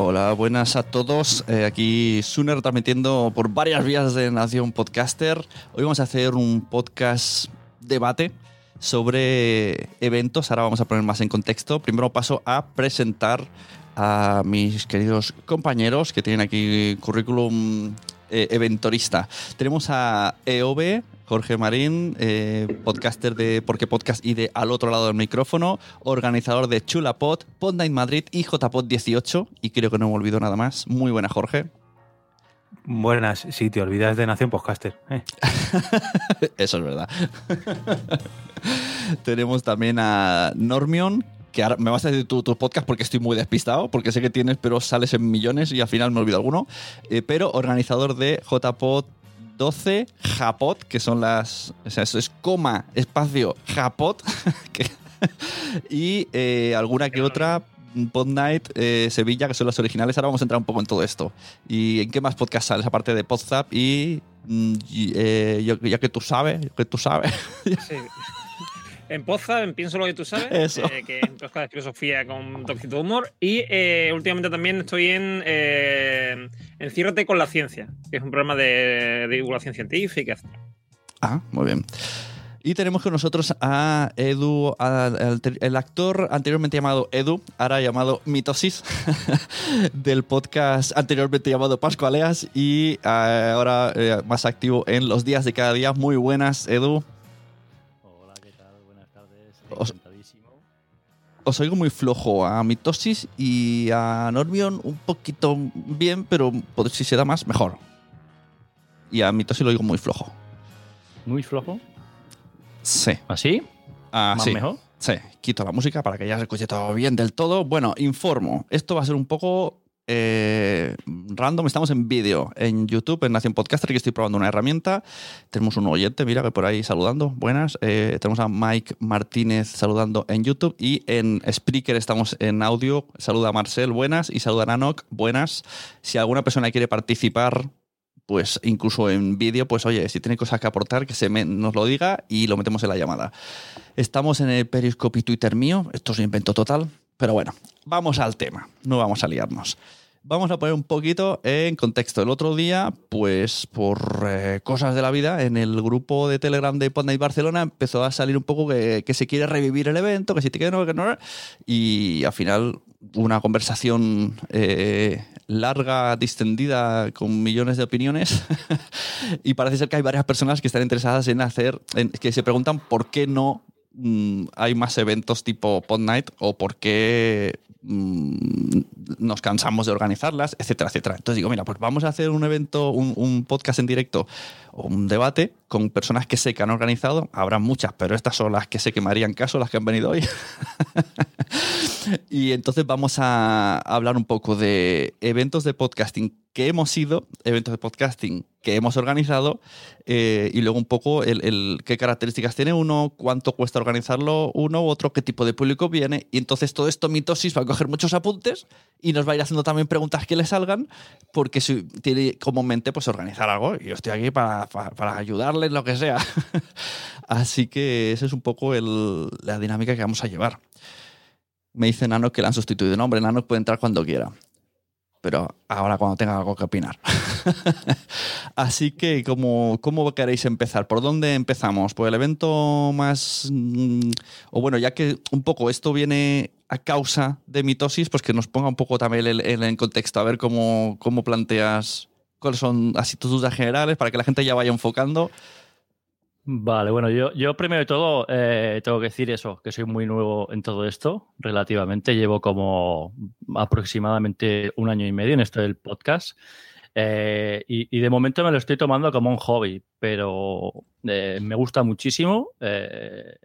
Hola, buenas a todos. Eh, aquí Suner transmitiendo por varias vías de Nación Podcaster. Hoy vamos a hacer un podcast debate sobre eventos. Ahora vamos a poner más en contexto. Primero paso a presentar a mis queridos compañeros que tienen aquí currículum eh, eventorista. Tenemos a EOB, Jorge Marín, eh, podcaster de Porque Podcast y de Al otro lado del micrófono, organizador de Chulapod, Podnight Madrid y JPod 18. Y creo que no me olvido nada más. Muy buena, Jorge. Buenas, si te olvidas de Nación Podcaster. ¿eh? Eso es verdad. Tenemos también a Normion, que ahora me vas a decir tu, tu, podcast porque estoy muy despistado, porque sé que tienes, pero sales en millones y al final me olvido alguno. Eh, pero organizador de JPod 12 Japot, que son las. O sea, eso es coma, espacio, Japot. que, y eh, alguna que otra. Pod Night, eh, Sevilla, que son las originales. Ahora vamos a entrar un poco en todo esto. ¿Y en qué más podcast sales? Aparte de Podzap y. y eh, ya que tú sabes, que tú sabes. Sí. En Poza, en Pienso lo que tú sabes, Eso. eh, que es un podcast de filosofía con toquecito de humor. Y eh, últimamente también estoy en eh, Enciérrate con la ciencia, que es un programa de, de divulgación científica. Ah, muy bien. Y tenemos con nosotros a Edu, al- el actor anteriormente llamado Edu, ahora llamado Mitosis, del podcast anteriormente llamado Pascualeas y eh, ahora eh, más activo en los días de cada día. Muy buenas, Edu. Os oigo muy flojo a Mitosis y a Normion un poquito bien, pero si se da más, mejor. Y a Mitosis lo oigo muy flojo. Muy flojo. Sí. ¿Así? Ah, ¿Más sí. mejor? Sí, quito la música para que ya se escuche todo bien del todo. Bueno, informo. Esto va a ser un poco eh, random. Estamos en vídeo en YouTube, en Nación Podcaster, que estoy probando una herramienta. Tenemos un oyente, mira, que por ahí saludando. Buenas. Eh, tenemos a Mike Martínez saludando en YouTube y en Spreaker estamos en audio. Saluda a Marcel, buenas. Y saluda a Nanok, buenas. Si alguna persona quiere participar pues incluso en vídeo, pues oye, si tiene cosas que aportar, que se nos lo diga y lo metemos en la llamada. Estamos en el Periscope y Twitter mío, esto es un invento total, pero bueno, vamos al tema, no vamos a liarnos. Vamos a poner un poquito en contexto. El otro día, pues por eh, cosas de la vida, en el grupo de Telegram de Podnight Barcelona empezó a salir un poco que, se quiere revivir el evento, que si te que no, que no. Y al final una conversación eh, larga, distendida, con millones de opiniones. y parece ser que hay varias personas que están interesadas en hacer, que se preguntan por qué no mm, hay más eventos tipo Pod Night o por qué mm, nos cansamos de organizarlas, etcétera, etcétera. Entonces digo, mira, pues vamos a hacer un evento, un, un podcast en directo o un debate con personas que sé que han organizado. Habrá muchas, pero estas son las que sé que me harían caso, las que han venido hoy. y entonces vamos a hablar un poco de eventos de podcasting que hemos ido, eventos de podcasting que hemos organizado eh, y luego un poco el, qué características tiene uno, cuánto cuesta organizarlo uno u otro, qué tipo de público viene. Y entonces todo esto mitosis va a coger muchos apuntes y nos va a ir haciendo también preguntas que le salgan porque si tiene como mente pues organizar algo y yo estoy aquí para, para, ayudarle lo que sea. Así que esa es un poco el- la dinámica que vamos a llevar. Me dice Nano que le han sustituido. No, hombre, Nano puede entrar cuando quiera. Pero ahora cuando tenga algo que opinar. Así que, ¿cómo, ¿cómo queréis empezar? ¿Por dónde empezamos? ¿Por el evento más... mm, o bueno, ya que un poco esto viene a causa de mitosis, pues que nos ponga un poco también el- el- contexto, a ver cómo, cómo planteas, cuáles son así tus dudas generales para que la gente ya vaya enfocando. Vale, bueno, yo, yo primero de todo eh, tengo que decir eso, que soy muy nuevo en todo esto, relativamente. Llevo como aproximadamente un año y medio en esto del podcast. eh, y, de momento me lo estoy tomando como un hobby, pero eh, me gusta muchísimo. eh,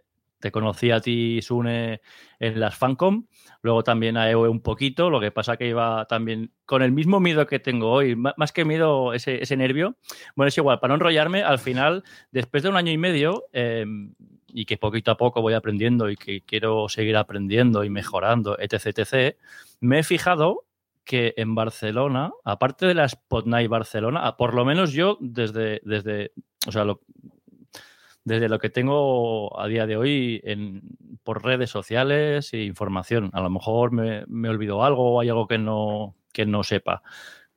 te conocí a ti, Sune, en las Fancom, luego también a EOE un poquito, lo que pasa que iba también con el mismo miedo que tengo hoy, má- más que miedo, ese, ese nervio. Bueno, es igual, para no enrollarme, al final después de un año y medio eh, y que poquito a poco voy aprendiendo y que quiero seguir aprendiendo y mejorando, etc., etc., me he fijado que en Barcelona, aparte de la Spot Barcelona, por lo menos yo desde, desde o sea, lo, desde lo que tengo a día de hoy por redes sociales e información. A lo mejor me, me olvido algo o hay algo que no, que no sepa.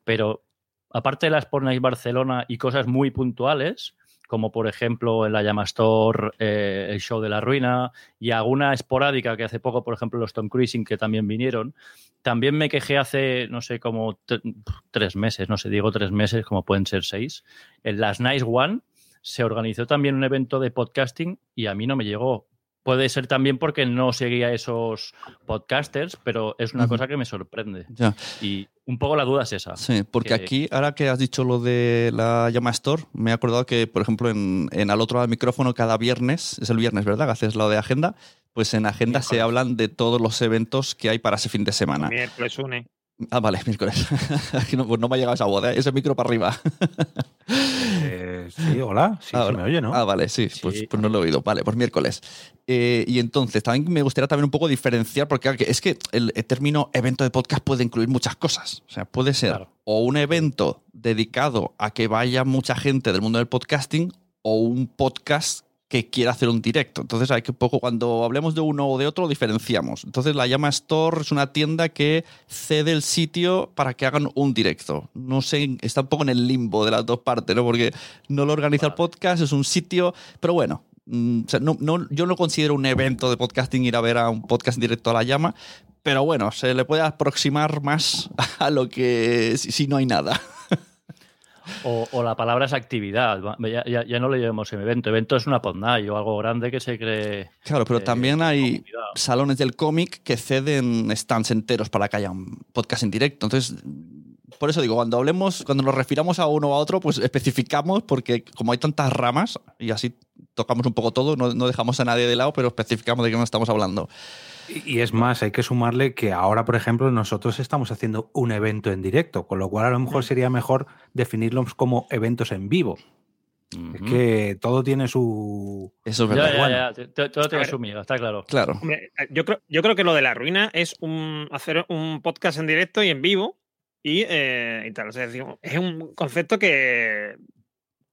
Pero aparte de la Sport Night Barcelona y cosas muy puntuales, como por ejemplo en la Llamastor, eh, el show de la ruina y alguna esporádica que hace poco, por ejemplo, los Tom Cruising que también vinieron, también me quejé hace, no sé, como tre- tres meses, no sé, digo tres meses, como pueden ser seis, en las Nice One se organizó también un evento de podcasting y a mí no me llegó. Puede ser también porque no seguía esos podcasters, pero es una cosa que me sorprende. Ya. Y un poco la duda es esa. Sí, porque que- aquí, ahora que has dicho lo de la llama Store, me he acordado que, por ejemplo, en, en al otro lado del micrófono, cada viernes, es el viernes, ¿verdad? Que haces lo de agenda, pues en agenda se hablan de todos los eventos que hay para ese fin de semana. Miércoles une. Ah, vale, miércoles. Aquí no, pues no me ha llegado esa voz, ¿eh? ese micro para arriba. Eh, sí, hola. Sí, Ah, se hola. me oye, ¿no? Ah, vale, sí, Sí. Pues, pues no lo he oído. Vale, pues miércoles. Eh, y entonces, también me gustaría también un poco diferenciar, porque es que el, el término evento de podcast puede incluir muchas cosas. O sea, puede ser Claro. o un evento dedicado a que vaya mucha gente del mundo del podcasting o un podcast que quiera hacer un directo. Entonces hay que un poco, cuando hablemos de uno o de otro, lo diferenciamos. Entonces la llama Store es una tienda que cede el sitio para que hagan un directo. No sé, está un poco en el limbo de las dos partes, ¿no? Porque no lo organiza el podcast, es un sitio, pero bueno. mm, o sea, no, no- yo no considero un evento de podcasting ir a ver a un podcast en directo a la llama, pero bueno, se le puede aproximar más a lo que si, si no hay nada. O, o la palabra es actividad. Ya, ya- ya no le llamamos evento. Evento es una podnight o algo grande que se cree. Claro, pero eh, también hay comunidad. salones del cómic que ceden stands enteros para que haya un podcast en directo. Entonces, por eso digo, cuando hablemos, cuando nos refiramos a uno o a otro, pues especificamos, porque como hay tantas ramas, y así tocamos un poco todo, no, no dejamos a nadie de lado, pero especificamos de qué nos estamos hablando. Y es más, hay que sumarle que ahora, por ejemplo, nosotros estamos haciendo un evento en directo, con lo cual a lo mejor sería mejor definirlos como eventos en vivo. Es que todo tiene su... Eso es verdad. ya, ya, Todo tiene su miga, está claro. Claro. Hombre, yo creo, yo creo que lo de la ruina es un, hacer un podcast en directo y en vivo y, eh, y tal. O sea, es decir, es un concepto que,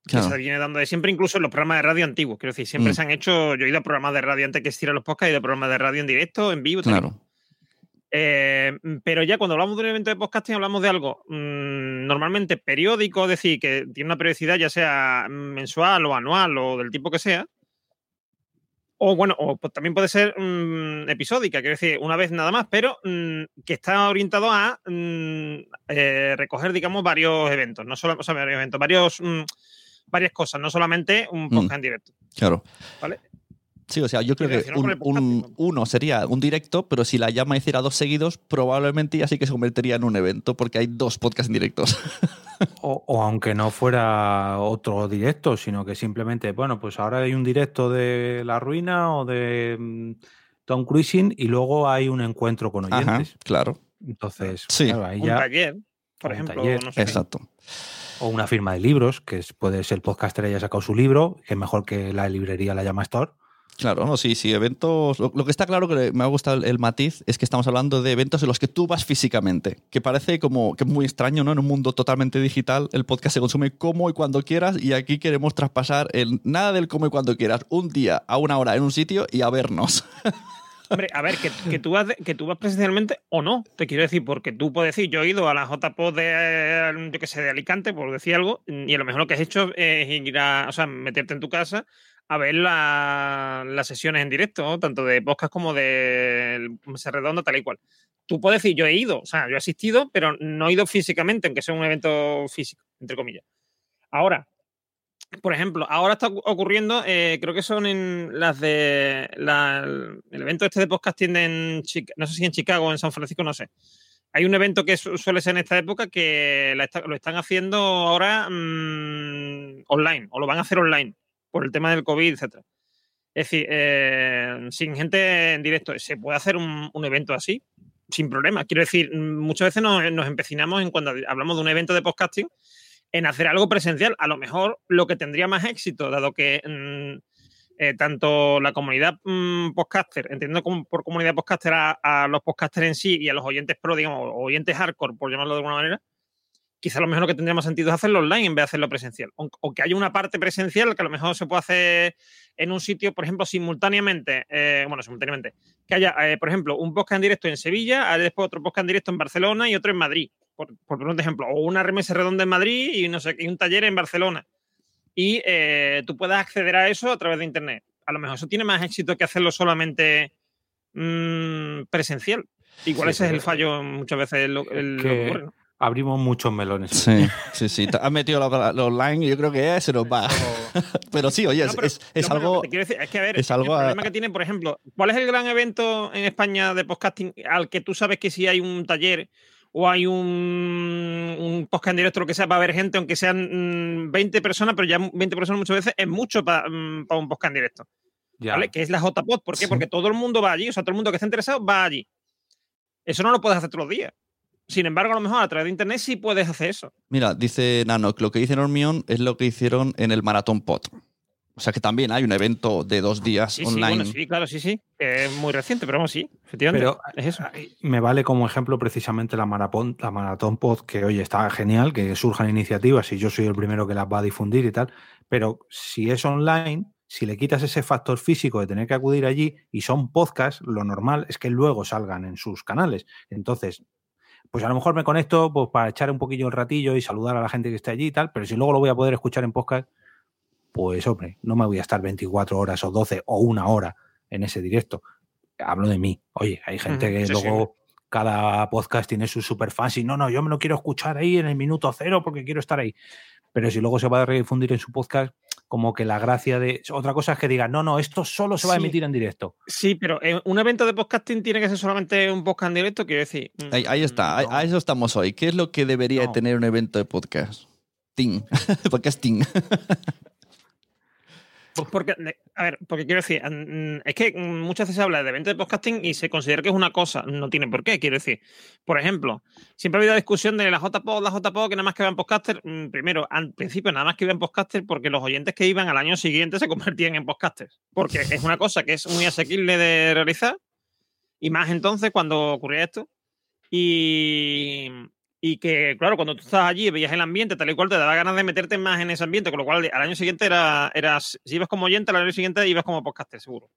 que se viene dando de siempre, incluso en los programas de radio antiguos. Quiero decir, siempre Mm. se han hecho. Yo he ido a programas de radio antes que existieran los podcasts, he ido a programas de radio en directo, en vivo. Claro. Eh, pero ya cuando hablamos de un evento de podcasting, hablamos de algo mm, normalmente periódico, es decir, que tiene una periodicidad ya sea mensual o anual o del tipo que sea. O bueno, o pues también puede ser mm, episódica, quiero decir, una vez nada más, pero que está orientado a eh, recoger, digamos, varios eventos, no solo, o sea, varios eventos, varios, varias cosas, no solamente un podcast en directo. Claro. ¿Vale? Sí, o sea, yo creo que un, un- uno sería un directo, pero si la llama hiciera dos seguidos, probablemente ya sí que se convertiría en un evento, porque hay dos podcasts en directos. O, o aunque no fuera otro directo, sino que simplemente, bueno, pues ahora hay un directo de La Ruina o de mm, Tom Cruising y luego hay un encuentro con Ajá, oyentes. claro. Entonces, Sí. claro, ahí Un ya, taller, por un ejemplo. taller, no sé. Exacto. O una firma de libros, que es- puede ser el podcaster haya sacado su libro, que es mejor que la librería la llama Store. Claro, no, sí, sí, eventos. Lo, lo que está claro que me ha gustado el, el matiz es que estamos hablando de eventos en los que tú vas físicamente, que parece como que es muy extraño, ¿no? En un mundo totalmente digital, el podcast se consume como y cuando quieras, y aquí queremos traspasar el nada del como y cuando quieras, un día a una hora en un sitio y a vernos. Hombre, a ver, que, que tú vas que tú vas presencialmente o no, te quiero decir, porque tú puedes decir, yo he ido a la JPO de, que sé, de Alicante, por decir algo, y a lo mejor lo que has hecho es ir a, o sea, meterte en tu casa a ver la- las sesiones en directo, tanto de podcast como de Mesa Redonda, tal y cual. Tú puedes decir, yo he ido, o sea, yo he asistido, pero no he ido físicamente, aunque sea un evento físico, entre comillas. Ahora, por ejemplo, ahora está ocu- ocurriendo, eh, creo que son en las de el evento este de podcasting en Chica- no sé si en Chicago o en San Francisco, no sé. Hay un evento que su- suele ser en esta época que lo están haciendo ahora mm, online, o lo van a hacer online, por el tema del COVID, etcétera. Es decir, eh, sin gente en directo, ¿se puede hacer un, un evento así? Sin problema. Quiero decir, mm, muchas veces nos, nos empecinamos en cuando hablamos de un evento de podcasting en hacer algo presencial. A lo mejor lo que tendría más éxito, dado que mm, eh, tanto la comunidad mm, podcaster, entiendo como por comunidad podcaster a, a los podcasters en sí y a los oyentes pro, digamos, oyentes hardcore, por llamarlo de alguna manera, quizá lo mejor que tendría más sentido es hacerlo online en vez de hacerlo presencial. O, que haya una parte presencial que a lo mejor se puede hacer en un sitio, por ejemplo, simultáneamente, eh, bueno, simultáneamente, que haya, eh, por ejemplo, un podcast en directo en Sevilla, después otro podcast en directo en Barcelona y otro en Madrid, por, por poner un ejemplo, o una remesa redonda en Madrid y no sé, y un taller en Barcelona. Y eh, tú puedas acceder a eso a través de Internet. A lo mejor eso tiene más éxito que hacerlo solamente mm, presencial. Igual Sí, ese es el fallo muchas veces el- lo que- ocurre, ¿no? Abrimos muchos melones. Sí, sí, sí. Has metido lo, lo online y yo creo que se nos va. pero sí, oye, No, es, pero es- algo. que decir es que, a ver, es algo el a- problema que tiene, por ejemplo, ¿cuál es el gran evento en España de podcasting al que tú sabes que si hay un taller o hay un, un podcast en directo, lo que sea, va a haber gente, aunque sean mm, 20 personas, pero ya 20 personas muchas veces es mucho para un podcast en directo, Ya. ¿vale? Que es la JPod. ¿Por qué? Sí. Porque todo el mundo va allí, o sea, todo el mundo que está interesado va allí. Eso no lo puedes hacer todos los días. Sin embargo, a lo mejor a través de internet sí puedes hacer eso. Mira, dice Nano, lo que dice Normion es lo que hicieron en el Maratón Pot. O sea que también hay un evento de dos días Sí, sí, online. bueno, sí, claro, sí, sí. es muy reciente, pero vamos, sí, efectivamente. Pero es eso. me vale como ejemplo precisamente la maratón, la maratón pod, que oye, está genial, que surjan iniciativas y yo soy el primero que las va a difundir y tal, pero si es online, si le quitas ese factor físico de tener que acudir allí y son podcasts, lo normal es que luego salgan en sus canales. Entonces, pues a lo mejor me conecto pues, para echar un poquillo el ratillo y saludar a la gente que está allí y tal, pero si luego lo voy a poder escuchar en podcast, pues hombre, no me voy a estar 24 horas o 12 o una hora en ese directo. Hablo de mí. Oye, hay gente que sí, sí. luego cada podcast tiene sus superfans y no, no, yo me lo quiero escuchar ahí en el minuto cero porque quiero estar ahí. Pero si luego se va a redifundir en su podcast, como que la gracia de. Otra cosa es que digan, no, no, esto solo se va a emitir en directo. Sí, pero eh, un evento de podcasting tiene que ser solamente un podcast en directo, quiero decir. mm, Ahí, ahí está, No. a eso estamos hoy. ¿Qué es lo que debería No. tener un evento de podcast? Ting. Podcasting. Pues porque, a ver, porque quiero decir, mm, es que mm, muchas veces se habla de evento de podcasting y se considera que es una cosa, no tiene por qué, quiero decir. Por ejemplo, siempre ha habido discusión de la JPO, la JPO, que nada más que vean podcaster. mm, Primero, al principio nada más que vean podcaster porque los oyentes que iban al año siguiente se convertían en podcasters. Porque es una cosa que es muy asequible de realizar y más entonces cuando ocurría esto. Y, y que, claro, cuando tú estás allí, veías el ambiente tal y cual, te daba ganas de meterte más en ese ambiente, con lo cual al año siguiente era, eras, si ibas como oyente, al año siguiente ibas como podcaster, seguro.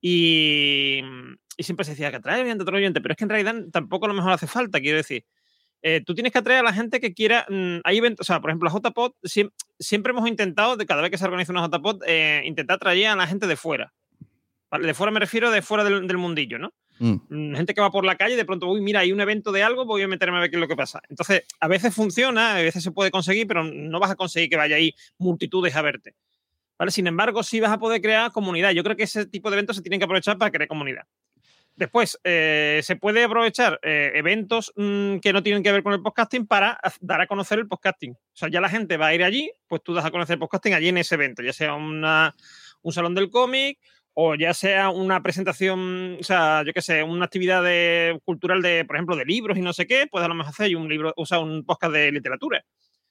Y, y siempre se decía que atrae oyente, otro oyente, pero es que en realidad tampoco lo mejor hace falta, quiero decir. Eh, tú tienes que atraer a la gente que quiera. mm, hay eventos, o sea, por ejemplo, la JPod, siem- siempre hemos intentado, de cada vez que se organiza una JPod, eh, intentar atraer a la gente de fuera. ¿vale? De fuera me refiero de fuera del, del mundillo, ¿no? Mm. Mm, gente que va por la calle de pronto, uy, mira, hay un evento de algo, voy a meterme a ver qué es lo que pasa. Entonces, a veces funciona, a veces se puede conseguir, pero no vas a conseguir que vaya ahí multitudes a verte. ¿Vale? Sin embargo, sí vas a poder crear comunidad. Yo creo que ese tipo de eventos se tienen que aprovechar para crear comunidad. Después, eh, se puede aprovechar eh, eventos mm, que no tienen que ver con el podcasting para dar a conocer el podcasting. O sea, ya la gente va a ir allí, pues tú das a conocer el podcasting allí en ese evento, ya sea una, un salón del cómic o ya sea una presentación, o sea, yo qué sé, una actividad de- cultural de, por ejemplo, de libros y no sé qué, pues a lo mejor hacer un libro, o sea, un podcast de literatura.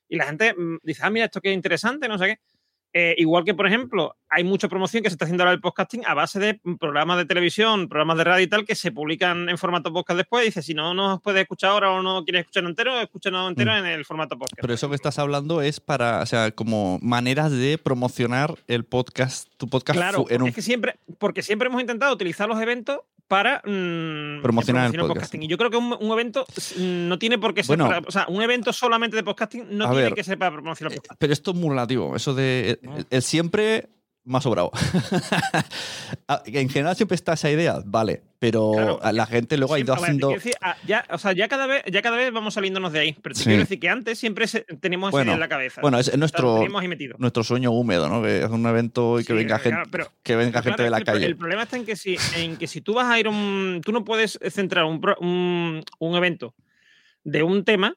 Y la gente mm, dice, ah, mira, esto es interesante, no sé qué. Eh, igual que, por ejemplo, hay mucha promoción que se está haciendo ahora del podcasting a base de programas de televisión, programas de radio y tal, que se publican en formato podcast después. Dice, si no nos puedes escuchar ahora o no quieres escucharlo entero, escúchanos entero Mm. en el formato podcast. Pero eso que estás hablando es para, o sea, como maneras de promocionar el podcast, tu podcast Claro, fu- en un es que siempre, porque siempre hemos intentado utilizar los eventos para mm, Promocionar el podcasting. Y yo creo que un, un evento no tiene por qué ser, Bueno. para- o sea, un evento solamente de podcasting no tiene ver, que ser para promocionar el podcasting. Pero esto es muy relativo. Eso de el, el siempre más sobrado. Ah, en general siempre está esa idea, vale. Pero Claro. a la gente luego ha ido ver, haciendo. decir, ah, ya, o sea, ya cada vez, ya cada vez vamos saliéndonos de ahí. Pero te Sí. quiero decir que antes siempre se- teníamos esa Bueno, idea en la cabeza. Bueno, es, nuestro, nuestro sueño húmedo, ¿no? Que es un evento y que Sí, venga claro, gente, pero- que venga gente claro, de la el calle. El problema está en que si, en que si tú vas a ir a un. Tú no puedes centrar un, pro- un, un evento de un tema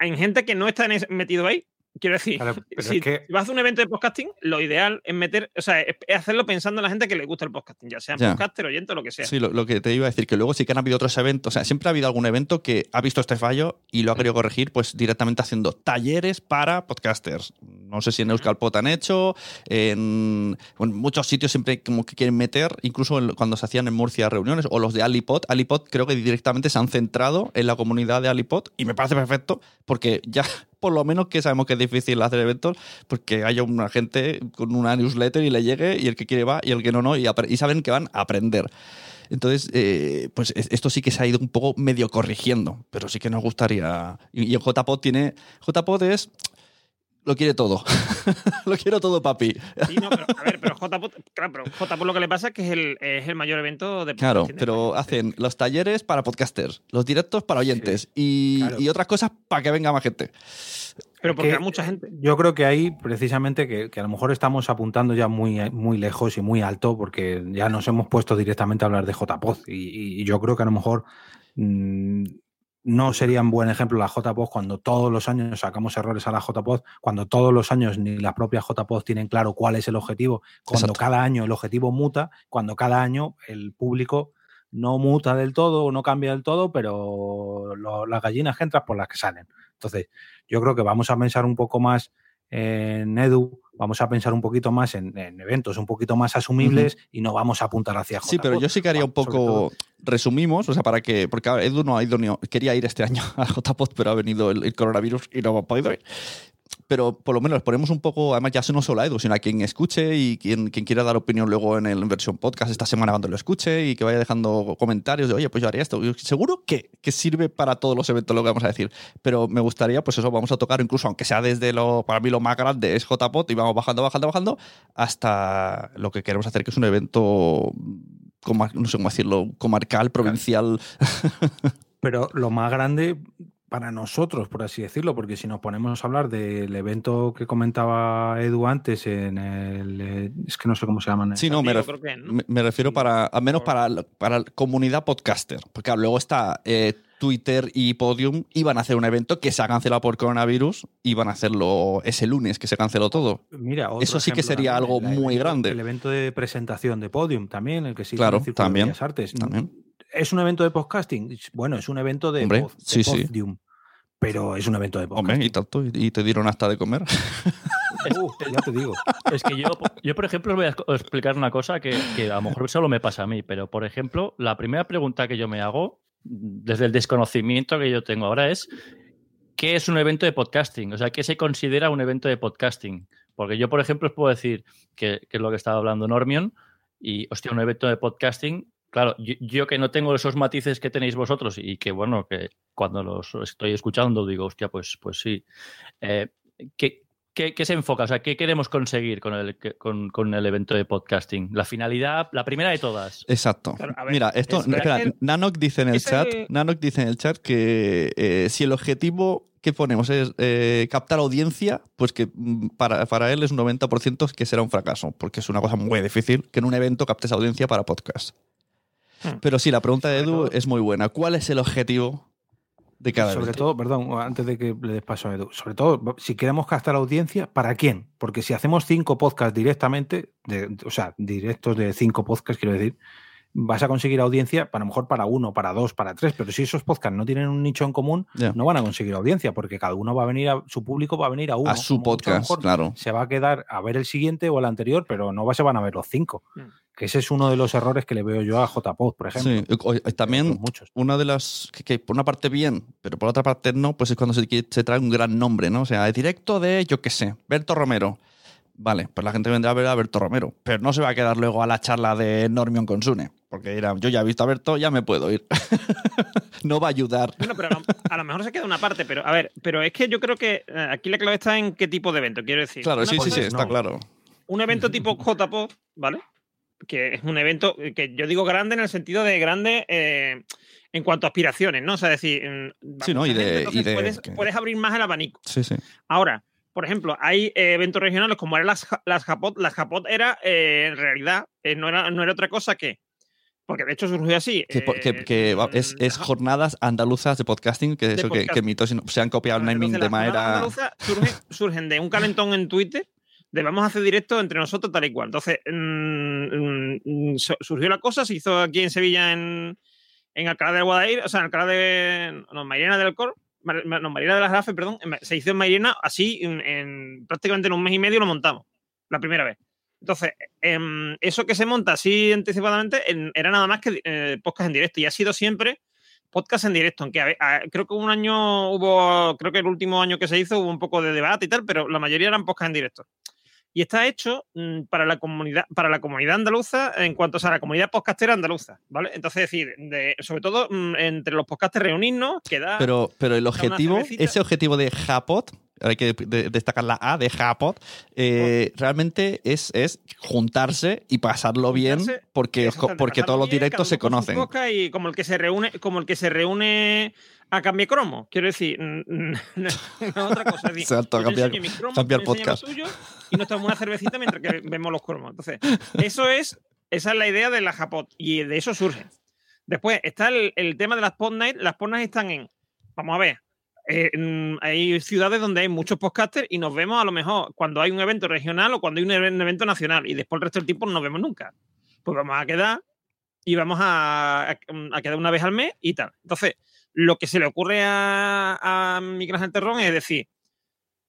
en gente que no está metido ahí. Quiero decir, Claro, si es que- vas a hacer un evento de podcasting, lo ideal es meter, o sea, es, hacerlo pensando en la gente que le gusta el podcasting, ya sea Ya. podcaster, oyente o lo que sea. Sí, lo, lo que te iba a decir, que luego sí que han habido otros eventos, o sea, siempre ha habido algún evento que ha visto este fallo y lo ha querido corregir, pues directamente haciendo talleres para podcasters. No sé si en Euskalpot han hecho, en, en muchos sitios siempre como que quieren meter, incluso en- cuando se hacían en Murcia reuniones, o los de Alipod. Alipod creo que directamente se han centrado en la comunidad de Alipod y me parece perfecto porque ya por lo menos que sabemos que es difícil hacer eventos, porque haya una gente con una newsletter y le llegue y el que quiere va y el que no no y, y saben que van a aprender. Entonces, eh, pues es- esto sí que se ha ido un poco medio corrigiendo, pero sí que nos gustaría. Y, y el JPod tiene. JPod es. Lo quiere todo. lo quiero todo, papi. Sí, no, pero, a ver, pero JPod, claro, pero JPod lo que le pasa es que es el, es el mayor evento de Claro, pero hacen los talleres para podcasters, los directos para oyentes y, claro. y otras cosas para que venga más gente. Pero porque que- hay mucha gente. Yo creo que ahí, precisamente, que, que a lo mejor estamos apuntando ya muy, muy lejos y muy alto, porque ya nos hemos puesto directamente a hablar de JPOD. Y, y- y yo creo que a lo mejor mm, no sería un buen ejemplo la JPOD cuando todos los años sacamos errores a la JPOD, cuando todos los años ni las propias JPOD tienen claro cuál es el objetivo, cuando Exacto. cada año el objetivo muta, cuando cada año el público no muta del todo o no cambia del todo, pero lo- las gallinas que entran por las que salen. Entonces, yo creo que vamos a pensar un poco más en Edu, vamos a pensar un poquito más en, en eventos un poquito más asumibles y no vamos a apuntar hacia Sí, pero yo sí que haría un poco. Resumimos, o sea, para que. Porque Edu no ha ido ni. Quería ir este año a JPod, pero ha venido el, el coronavirus y no ha podido ir. Pero por lo menos les ponemos un poco, además ya no solo a Edu, sino a quien escuche y quien, quien quiera dar opinión luego en el en versión podcast esta semana cuando lo escuche y que vaya dejando comentarios de, oye, pues yo haría esto. Seguro que, que sirve para todos los eventos lo que vamos a decir. Pero me gustaría, pues eso, vamos a tocar incluso, aunque sea desde lo, para mí lo más grande es JPod y vamos bajando, bajando, bajando, hasta lo que queremos hacer, que es un evento, no sé cómo decirlo, comarcal, provincial. Pero lo más grande para nosotros, por así decirlo, porque si nos ponemos a hablar del evento que comentaba Edu antes en el... eh, Es que no sé cómo se llaman. Sí, no, me, ref- que, ¿no? me- me refiero para, al menos para, la- para la comunidad podcaster. Porque claro, luego está eh, Twitter y Podium, iban a hacer un evento que se ha cancelado por coronavirus, iban a hacerlo ese lunes, que se canceló todo. Mira, otro Eso sí que sería también, algo el muy grande. El evento de presentación de Podium también, el que sí Claro, también, Artes. también. ¿Es un evento de podcasting? Bueno, es un evento de, Hombre, pod- de sí, sí. Podium, pero es un evento de podcasting. Hombre, y tanto, y, te dieron hasta de comer. Uh, ya te digo. Es que yo, yo, por ejemplo, os voy a explicar una cosa que, que a lo mejor solo me pasa a mí, pero por ejemplo, la primera pregunta que yo me hago desde el desconocimiento que yo tengo ahora, es ¿qué es un evento de podcasting? O sea, ¿qué se considera un evento de podcasting? Porque yo, por ejemplo, os puedo decir que, que es lo que estaba hablando Normion, y, hostia, un evento de podcasting, claro, yo, que no tengo esos matices que tenéis vosotros y que, bueno, que cuando los estoy escuchando digo, hostia, pues, pues sí. Eh, ¿qué, se enfoca? O sea, ¿qué queremos conseguir con el, con, el evento de podcasting? La finalidad, la primera de todas. Exacto. Mira, esto, espera, Nanok dice en el chat, Nanok dice en el chat que eh, si el objetivo que ponemos es eh, captar audiencia, pues que mm, para, para, él es un 90% que será un fracaso, porque es una cosa muy difícil que en un evento captes audiencia para podcast. Hmm. Pero sí, la pregunta de Edu es muy buena. ¿Cuál es el objetivo de cada Sobre todo, perdón, antes de que le des paso a Edu, sobre todo, si queremos captar audiencia, ¿para quién? Porque si hacemos cinco podcasts directamente, o sea, directos de cinco podcasts, quiero decir, vas a conseguir audiencia, para lo mejor para uno, para dos, para tres, pero si esos podcasts no tienen un nicho en común, no van a conseguir audiencia, porque cada uno va a venir a, su público va a venir a uno. A su podcast, claro. Se va a quedar a ver el siguiente o el anterior, pero no se van a ver los cinco. Mm. Que ese es uno de los errores que le veo yo a JPod, por ejemplo. Sí, también una de las que, por una parte bien, pero por otra parte no, pues es cuando se, se trae un gran nombre, ¿no? O sea, de directo de, yo qué sé, Berto Romero. Vale, pues la gente vendrá a ver a Berto Romero, pero no se va a quedar luego a la charla de Normion con Sune, porque dirá, yo ya he visto a Berto, ya me puedo ir. no va a ayudar. Bueno, pero a lo, mejor se queda una parte, pero a ver, pero es que yo creo que eh, aquí la clave está en qué tipo de evento, quiero decir. Claro, sí, sí, sí, está claro. Un evento tipo JPO, ¿vale? Que es un evento que yo digo grande en el sentido de grande eh, en cuanto a aspiraciones, ¿no? O sea, decir, mm, sí, ¿no? Y de, puedes, puedes, abrir más el abanico. Sí, sí. Ahora, por ejemplo, hay eh, eventos regionales como eran las, las Japot. Las Japot era, eh, en realidad, eh, no, era, no era otra cosa que. Porque de hecho surgió así. Que, es, jornadas andaluzas de podcasting, que eso que, mitos se han copiado el naming de manera. Surgen, surgen de un calentón en Twitter de vamos a hacer directo entre nosotros tal y cual. Entonces, mm, mm, surgió la cosa, se hizo aquí en Sevilla en, en Alcalá del Guadair, o sea, en Alcalá de. No, Mairena del Cor, no, Marina de las Grafes, perdón, se hizo en Marina así, en, prácticamente en un mes y medio lo montamos, la primera vez. Entonces, em, eso que se monta así anticipadamente era nada más que eh, podcast en directo y ha sido siempre podcast en directo, aunque creo que un año hubo, creo que el último año que se hizo hubo un poco de debate y tal, pero la mayoría eran podcast en directo y está hecho mm, para la comunidad para la comunidad andaluza en cuanto a la comunidad podcastera andaluza, ¿vale? Entonces, decir, sobre todo mm, entre los podcasters reunirnos, queda Pero pero el objetivo, ese objetivo de Japot hay que destacar la A de Japot, eh, realmente es, es juntarse y pasarlo bien porque, porque todos los directos se conocen. Y como el que se reúne, como el que se reúne a cambiar cromo. Quiero decir, no, otra cosa. Exacto, cambiar, cambiar podcast. y nos tomamos una cervecita mientras que vemos los cromos. Entonces, eso es, esa es la idea de la Japot y de eso surge. Después está el, tema de las pod night. Las pod night están en, vamos a ver, eh, hay ciudades donde hay muchos podcasters y nos vemos a lo mejor cuando hay un evento regional o cuando hay un evento nacional y después el resto del tiempo no nos vemos nunca. Pues vamos a quedar y vamos a, a quedar una vez al mes y tal. Entonces, lo que se le ocurre a, a Ángel Terrón es decir,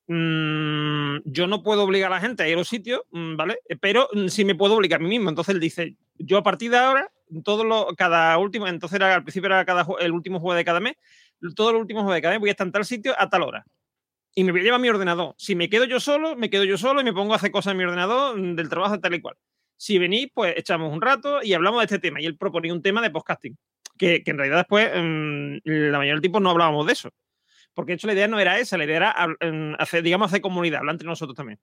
mm, yo no puedo obligar a la gente a ir a los sitios, mm, ¿vale? Pero mm, sí me puedo obligar a mí mismo. Entonces él dice, yo a partir de ahora, todo lo, cada último, entonces era, al principio era cada, el último juego de cada mes, todos los últimos juegos de mes voy a estar en tal sitio a tal hora. Y me voy a llevar mi ordenador. Si me quedo yo solo, me quedo yo solo y me pongo a hacer cosas en mi ordenador del trabajo tal y cual. Si venís, pues echamos un rato y hablamos de este tema. Y él proponía un tema de podcasting que, en realidad después, mm, la mayoría del tiempo no hablábamos de eso. Porque de hecho la idea no era esa, la idea era mm, hacer, digamos, hacer comunidad, hablar entre nosotros también.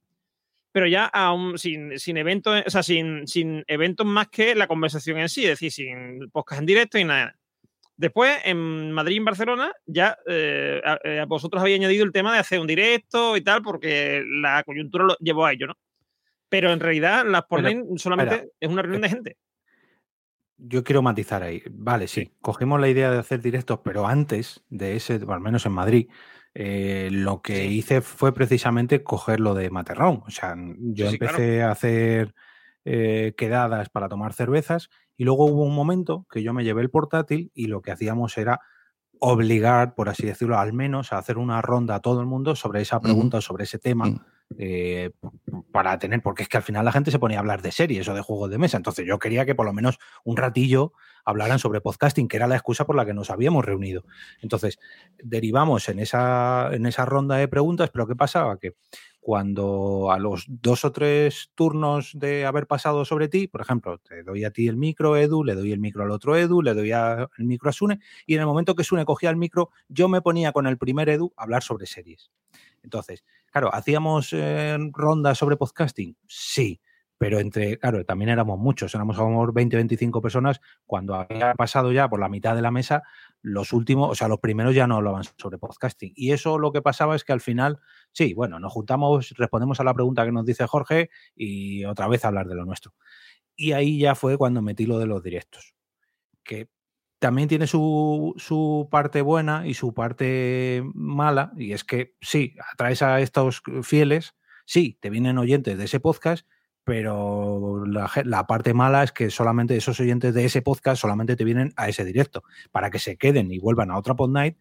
Pero ya sin, sin eventos, o sea, sin, sin eventos más que la conversación en sí, es decir, sin podcast en directo y nada. Después, en Madrid y en Barcelona, ya eh, eh, vosotros habéis añadido el tema de hacer un directo y tal, porque la coyuntura lo llevó a ello, ¿no? Pero en realidad, las ponen solamente es una reunión de gente yo quiero matizar ahí. Vale, sí, cogimos la idea de hacer directos, pero antes de ese, al menos en Madrid, eh, lo que hice fue precisamente coger lo de Materrón. O sea, yo empecé a hacer eh, quedadas para tomar cervezas y luego hubo un momento que yo me llevé el portátil y lo que hacíamos era obligar, por así decirlo, al menos a hacer una ronda a todo el mundo sobre esa pregunta, sobre ese tema, eh, para tener, porque es que al final la gente se ponía a hablar de series o de juegos de mesa. Entonces yo quería que por lo menos un ratillo hablaran sobre podcasting, que era la excusa por la que nos habíamos reunido. Entonces, derivamos en esa, en esa ronda de preguntas, pero ¿qué pasaba? Que cuando a los dos o tres turnos de haber pasado sobre ti, por ejemplo, te doy a ti el micro, Edu, le doy el micro al otro Edu, le doy el micro a Sune, y en el momento que Sune cogía el micro, yo me ponía con el primer Edu a hablar sobre series. Entonces, claro, ¿hacíamos eh, rondas sobre podcasting? Sí, pero entre, claro, también éramos muchos, éramos como 20, 25 personas, cuando había pasado ya por la mitad de la mesa, los últimos, o sea, los primeros ya no hablaban sobre podcasting. Y eso lo que pasaba es que al final, sí, bueno, nos juntamos, respondemos a la pregunta que nos dice Jorge y otra vez hablar de lo nuestro. Y ahí ya fue cuando metí lo de los directos, que también tiene su, su, parte buena y su parte mala, y es que sí, atraes a estos fieles, sí, te vienen oyentes de ese podcast, pero la, parte mala es que solamente esos oyentes de ese podcast solamente te vienen a ese directo, para que se queden y vuelvan a otra pod night.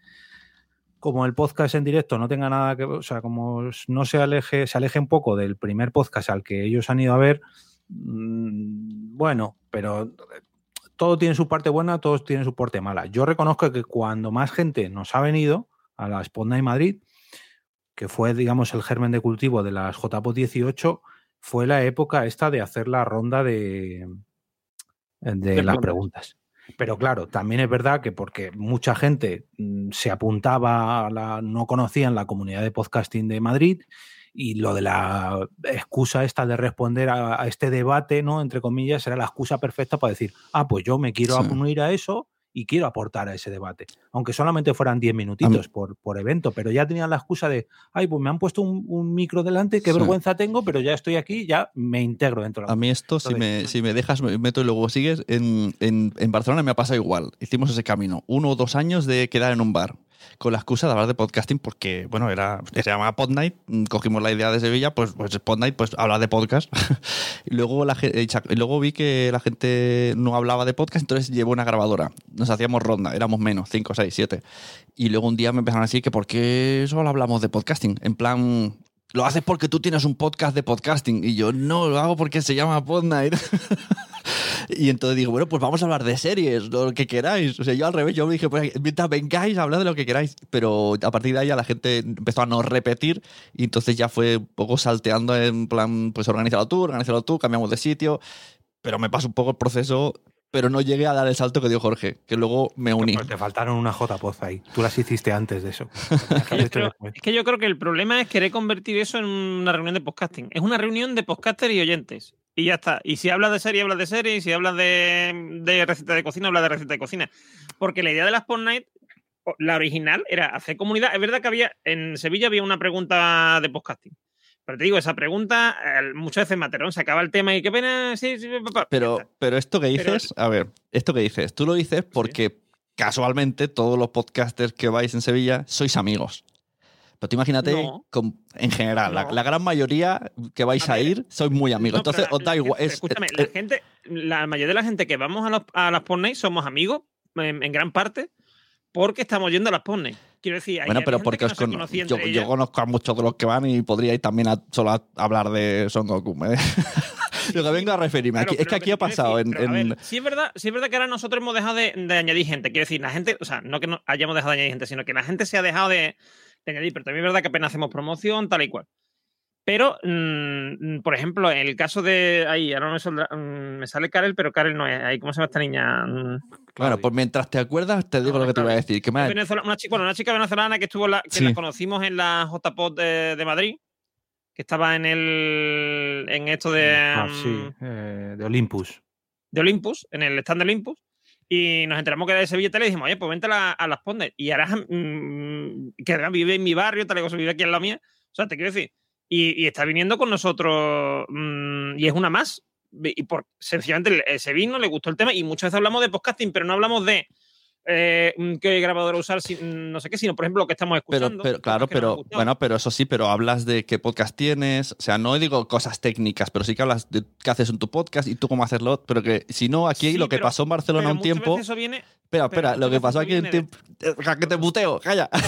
Como el podcast en directo no tenga nada que, o sea, como no se aleje, se aleje un poco del primer podcast al que ellos han ido a ver, mm, bueno, pero todo tiene su parte buena, todos tienen su parte mala. Yo reconozco que cuando más gente nos ha venido a la Spot Night Madrid, que fue, digamos, el germen de cultivo de las JPO 18, fue la época esta de hacer la ronda de, de, las preguntas. Pero claro, también es verdad que porque mucha gente mm, se apuntaba, a la, no conocían la comunidad de podcasting de Madrid y lo de la excusa esta de responder a, este debate, ¿no? Entre comillas, era la excusa perfecta para decir, ah, pues yo me quiero unir a eso y quiero aportar a ese debate. Aunque solamente fueran 10 minutitos por, por, evento, pero ya tenían la excusa de, ay, pues me han puesto un, micro delante, qué vergüenza tengo, pero ya estoy aquí, ya me integro dentro de la A mí esto, si, me, si me dejas, me meto y luego sigues, en, en, en Barcelona me ha pasado igual. Hicimos ese camino, uno o dos años de quedar en un bar con la excusa de hablar de podcasting porque, bueno, era, se llamaba Podnight, mm, cogimos la idea de Sevilla, pues, pues Podnight, pues habla de podcast. y luego, la, eh, luego vi que la gente no hablaba de podcast, entonces llevo una grabadora. Nos hacíamos ronda, éramos menos, 5, 6, 7. Y luego un día me empezaron a decir que por qué solo hablamos de podcasting. En plan, lo haces porque tú tienes un podcast de podcasting. Y yo, no, lo hago porque se llama Podnight. Y entonces digo, bueno, pues vamos a hablar de series, lo que queráis. O sea, yo al revés, yo me dije, pues mientras vengáis, hablad de lo que queráis. Pero a partir de ahí la gente empezó a no repetir y entonces ya fue un poco salteando en plan, pues organízalo tú, organízalo tú, cambiamos de sitio. Pero me pasó un poco el proceso pero no llegué a dar el salto que dio Jorge, que luego me uní. te faltaron una J-Poz ahí. Tú las hiciste antes de eso. es que yo creo que el problema es querer convertir eso en una reunión de podcasting. Es una reunión de podcasters y oyentes. Y ya está. Y si hablas de serie, hablas de serie. Y si hablas de, de receta de cocina, hablas de receta de cocina. Porque la idea de las Pod Night, la original, era hacer comunidad. Es verdad que había, en Sevilla había una pregunta de podcasting. Pero te digo, esa pregunta, muchas veces Materón se acaba el tema y qué pena. Sí, sí, papá. Pero, pero esto que dices, a ver, esto que dices, tú lo dices porque casualmente todos los podcasters que vais en Sevilla sois amigos. Pero tú imagínate, en general, la, gran mayoría que vais a, ir sois muy amigos. Entonces, os da igual. escúchame, la, gente, la mayoría de la gente que vamos a, los, a las Pornay somos amigos, en, gran parte, porque estamos yendo a las Pornay. Quiero decir, bueno, pero porque os yo, conozco a muchos de los que van y podríais también solo hablar de Son Goku. ¿eh? Lo que vengo a referirme. es que aquí ha pasado. en, sí, es verdad, sí es verdad que ahora nosotros hemos dejado de, de, añadir gente. Quiero decir, la gente, o sea, no que no hayamos dejado de añadir gente, sino que la gente se ha dejado de, añadir, pero también es verdad que apenas hacemos promoción, tal y cual. Pero, mm, por ejemplo, en el caso de. Ahí, ahora me, mm, me, sale Karel, pero Karel no es. Ahí, ¿Cómo se llama esta niña? Bueno, pues mientras te acuerdas, te digo lo que te iba a decir. Que una, chica, bueno, una chica venezolana que estuvo la, que la conocimos en la JPOD de, de, Madrid, que estaba en el. en esto de. Ah, sí, eh, de Olympus. De Olympus, en el stand de Olympus. Y nos enteramos que era de Sevilla y le dijimos, oye, pues vente a, las Pondes. Y ahora mm, que vive en mi barrio, tal y cosa, vive aquí en la mía. O sea, te quiero decir. Y, está viniendo con nosotros mm, y es una más. Y por sencillamente se vino, le gustó el tema y muchas veces hablamos de podcasting, pero no hablamos de eh, mm, qué grabadora usar, si- mm, no sé qué, sino por ejemplo lo que estamos escuchando. pero claro, pero bueno, pero eso sí, pero hablas de qué podcast tienes. O sea, no digo cosas técnicas, pero sí que hablas de qué haces en tu podcast y tú cómo hacerlo. Pero que si no, aquí Sí, lo que pero- pasó en Barcelona un tiempo. veces eso viene Espera, espera, lo que pasó aquí en viene de- tiempo. Ja, Que te muteo, calla.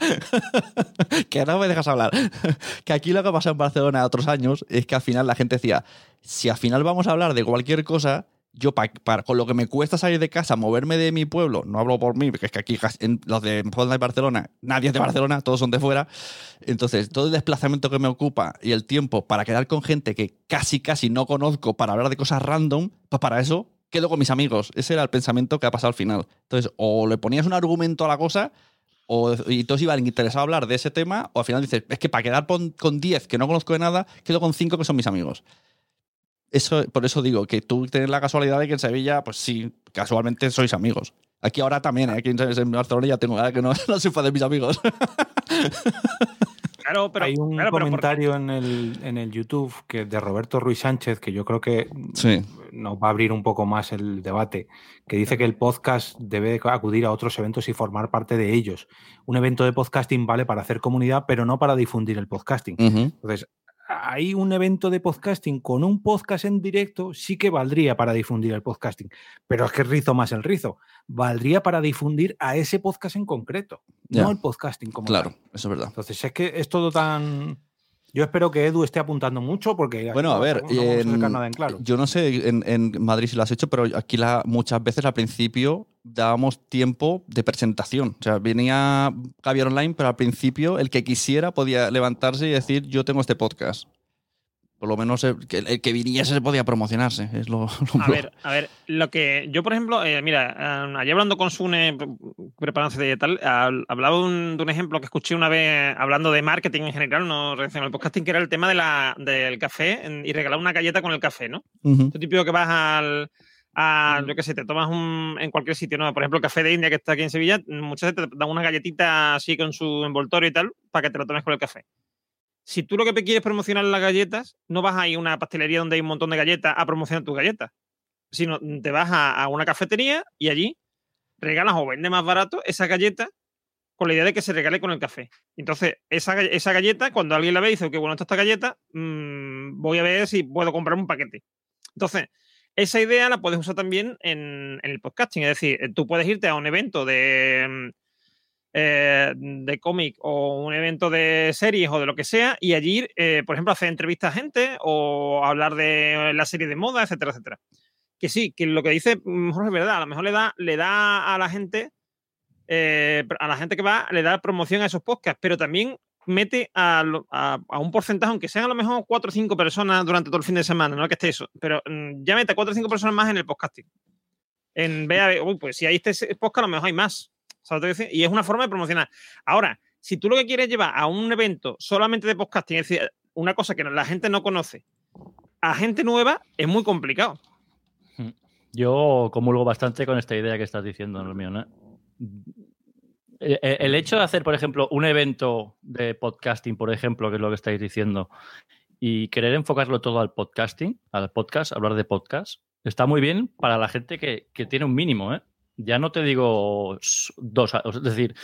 que no me dejas hablar. que aquí lo que pasó en Barcelona otros años es que al final la gente decía: si al final vamos a hablar de cualquier cosa. Yo, pa- para, con lo que me cuesta salir de casa, moverme de mi pueblo, no hablo por mí, porque es que aquí en los de Barcelona, nadie es de Barcelona, todos son de fuera. Entonces, todo el desplazamiento que me ocupa y el tiempo para quedar con gente que casi, casi no conozco para hablar de cosas random, pues para eso quedo con mis amigos. Ese era el pensamiento que ha pasado al final. Entonces, o le ponías un argumento a la cosa, o, y todos iban interesados a hablar de ese tema, o al final dices, es que para quedar con 10 que no conozco de nada, quedo con 5 que son mis amigos. Eso, por eso digo que tú tienes la casualidad de que en Sevilla, pues sí, casualmente sois amigos. Aquí ahora también, ¿eh? aquí en, Barcelona ya tengo ahora que no, no soy fan de mis amigos. Claro, pero Hay un claro, pero por- comentario en, el, en el YouTube que de Roberto Ruiz Sánchez que yo creo que Sí. nos va a abrir un poco más el debate, que dice que el podcast debe acudir a otros eventos y formar parte de ellos. Un evento de podcasting vale para hacer comunidad, pero no para difundir el podcasting. Entonces, hay un evento de podcasting con un podcast en directo, sí que valdría para difundir el podcasting, pero es que rizo más el rizo. Valdría para difundir a ese podcast en concreto, no el podcasting como Claro, tal. eso es verdad. Entonces, es que es todo tan. Yo espero que Edu esté apuntando mucho porque. Bueno, a ver, no a en claro. yo no sé en, en Madrid si lo has hecho, pero aquí la, muchas veces al principio dábamos tiempo de presentación. O sea, venía Javier Online, pero al principio el que quisiera podía levantarse y decir, yo tengo este podcast. Por lo menos el que, el que viniese se podía promocionarse. Es lo, lo- A ver, a ver, lo que yo, por ejemplo, eh, mira, eh, ayer hablando con Sune, pre- preparándose y tal, hab- hablaba de un, de un ejemplo que escuché una vez hablando de marketing en general, no relacionado al podcasting, que era el tema de la, del café en- y regalar una galleta con el café, ¿no? Ujú. Esto típico que vas al. A, yo qué sé, te tomas un, en cualquier sitio, ¿no? Por ejemplo, el café de India que está aquí en Sevilla, muchas veces te dan una galletita así con su envoltorio y tal, para que te la tomes con el café. Si tú lo que quieres promocionar las galletas, no vas a ir a una pastelería donde hay un montón de galletas a promocionar tus galletas, sino te vas a, una cafetería y allí regalas o vendes más barato esa galleta con la idea de que se regale con el café. Entonces, esa, ga- esa galleta, cuando alguien la ve y dice, que bueno, está esta galleta, mm, voy a ver si puedo comprar un paquete. Entonces, esa idea la puedes usar también en, en el podcasting. Es decir, tú puedes irte a un evento de, mm, eh, de cómic o un evento de series o de lo que sea y allí, eh, por ejemplo, hacer entrevistas a gente o hablar de la serie de moda, etcétera, etcétera. Que sí, que lo que dice mm, Jorge es verdad. A lo mejor le da, le da a la gente, eh, a la gente que va, le da promoción a esos podcasts, pero también mete a, a- a un porcentaje, aunque sean a lo mejor cuatro o cinco personas durante todo el fin de semana, no que esté eso, pero mm, ya mete a cuatro o cinco personas más en el podcasting. En de, uy, pues si hay este podcast, a lo mejor hay más. Y es una forma de promocionar. Ahora, si tú lo que quieres llevar a un evento solamente de podcasting, es decir, una cosa que la gente no conoce, a gente nueva, es muy complicado. Yo comulgo bastante con esta idea que estás diciendo, Hermione. Eh, eh, El hecho de hacer, por ejemplo, un evento de podcasting, por ejemplo, que es lo que estáis diciendo, y querer enfocarlo todo al podcasting, al podcast, hablar de podcast, está muy bien para la gente que tiene un mínimo, ¿eh? Ya no te digo dos, es decir,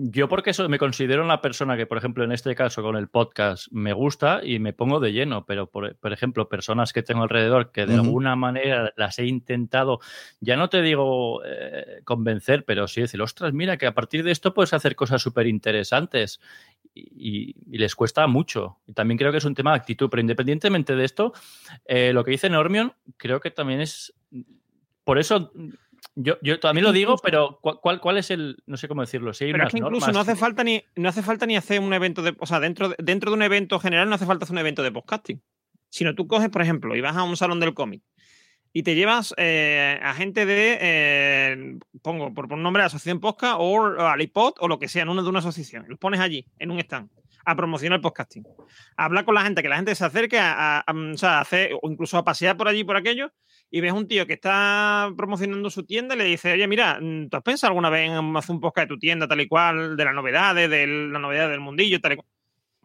yo porque eso me considero una persona que, por ejemplo, en este caso con el podcast me gusta y me pongo de lleno, pero por, por ejemplo, personas que tengo alrededor que de alguna manera las he intentado, ya no te digo eh, convencer, pero sí decir, ostras, mira que a partir de esto puedes hacer cosas súper interesantes y, y les cuesta mucho. Y también creo que es un tema de actitud, pero independientemente de esto, eh, lo que dice Normion creo que también es... Por eso... Yo, yo también lo digo, pero ¿cuál, cuál, es el, no sé cómo decirlo? Si hay Pero es unas que incluso normas- no hace falta ni no hace falta ni hacer un evento de, o sea, dentro de, dentro de un evento general no hace falta hacer un evento de podcasting. Sino tú coges, por ejemplo, y vas a un salón del cómic y te llevas eh, a gente de, eh, pongo por, por nombre, Asociación Podcast o al iPod o lo que sea, en una de una asociación. Los pones allí, en un stand, a promocionar el podcasting. A hablar con la gente, que la gente se acerque a, a- a- o sea, a hacer, o incluso a pasear por allí, por aquello, y ves un tío que está promocionando su tienda y le dice, oye, mira, mm, ¿tú has pensado alguna vez en hacer un podcast de tu tienda tal y cual, de las novedades, de la novedad del mundillo, tal y cual?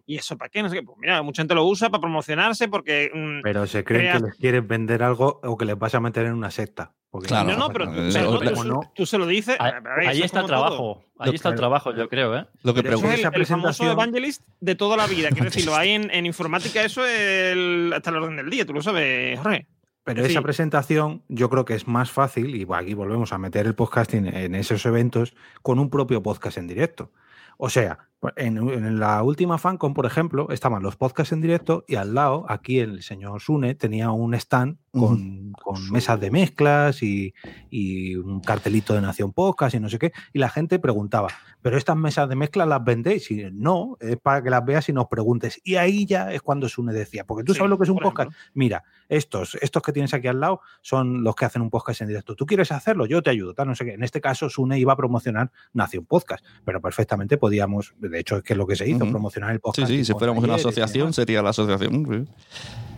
¿Y eso para qué? No sé qué. Pues mira, mucha gente lo usa para promocionarse porque... mm, Pero se creen creas- que les quieres vender algo o que les vas a meter en una secta. Porque Claro, no, no, pero tú, pero no, tú- como no, tú se lo dices. Ahí, a ver, ahí está el como todo. trabajo. Ahí está el trabajo, yo creo, ¿eh? Lo que Pero pregunto. es el, el famoso evangelist de toda la vida. Quiero decir, lo hay en, en informática, eso es el- hasta el orden del día, tú lo sabes, Jorge. Pero Sí. esa presentación yo creo que es más fácil, y aquí volvemos a meter el podcasting en esos eventos, con un propio podcast en directo. O sea, en, en la última FanCon, por ejemplo, estaban los podcasts en directo y al lado, aquí el señor Sune tenía un stand con, con mesas de mezclas y, y un cartelito de Nación Podcast y no sé qué. Y la gente preguntaba, ¿pero estas mesas de mezclas las vendéis? Y no, es para que las veas y nos preguntes. Y ahí ya es cuando Sune decía, porque tú Sí, sabes lo que es un podcast. ejemplo. Mira, estos, estos que tienes aquí al lado son los que hacen un podcast en directo. ¿Tú quieres hacerlo? Yo te ayudo, tal, no sé qué. En este caso, Sune iba a promocionar Nación Podcast, pero perfectamente podíamos, de hecho, es que es lo que se hizo, promocionar el Sí, podcast. sí, si fuéramos una asociación, sería la asociación. sí.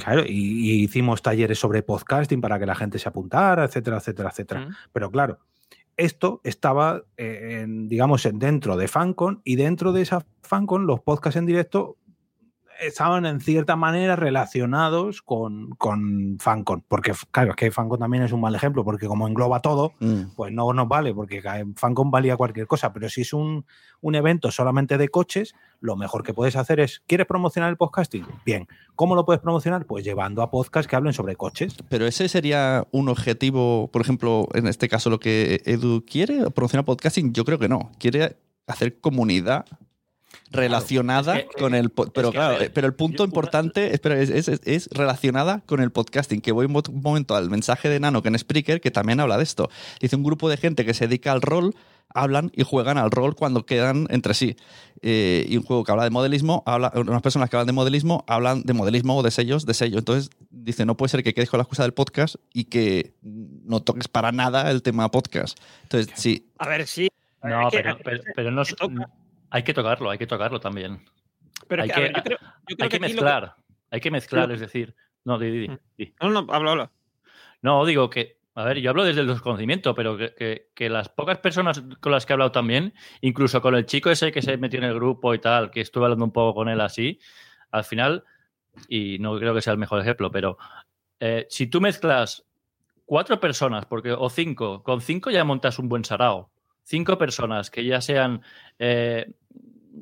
Claro, y, y hicimos talleres sobre podcasting para que la gente se apuntara, etcétera, etcétera, etcétera. Pero claro, esto estaba, eh, en, digamos, en- dentro de FanCon y dentro de esa FanCon los podcasts en directo estaban en cierta manera relacionados con, con FanCon. Porque, claro, es que FanCon también es un mal ejemplo, porque como engloba todo, Mm. pues no nos vale, porque FanCon valía cualquier cosa, pero si es un, un evento solamente de coches, lo mejor que puedes hacer es, ¿quieres promocionar el podcasting? Bien, ¿cómo lo puedes promocionar? Pues llevando a podcasts que hablen sobre coches. Pero ese sería un objetivo, por ejemplo, en este caso lo que Edu quiere, promocionar podcasting, yo creo que no. Quiere hacer comunidad relacionada Es que- con el pero claro ver, eh, pero el punto importante espera, es, es- es relacionada con el podcasting que voy un mo- un momento al mensaje de Nano que en Spreaker que también habla de esto. Dice un grupo de gente que se dedica al rol hablan y juegan al rol cuando quedan entre sí. Eh, y un juego que habla de modelismo habla unas personas que hablan de modelismo hablan de modelismo o de sellos de sello. Entonces dice no puede ser que quedes con la excusa del podcast y que no toques para nada el tema podcast. Entonces sí. A ver, sí. No, pero, pero, pero no. Hay que tocarlo, hay que tocarlo también. Pero hay que, ver, yo creo, yo creo Hay que lo mezclar, hay que mezclar, es decir, no, di, di, Mm. di. No, no, habla, habla. No, digo que, a ver, yo hablo desde el desconocimiento, pero que, que- que las pocas personas con las que he hablado también, incluso con el chico ese que se metió en el grupo y tal, que estuve hablando un poco con él así, al final, y no creo que sea el mejor ejemplo, pero eh, si tú mezclas cuatro personas, porque, o cinco, con cinco ya montas un buen sarao. Cinco personas que ya sean, eh,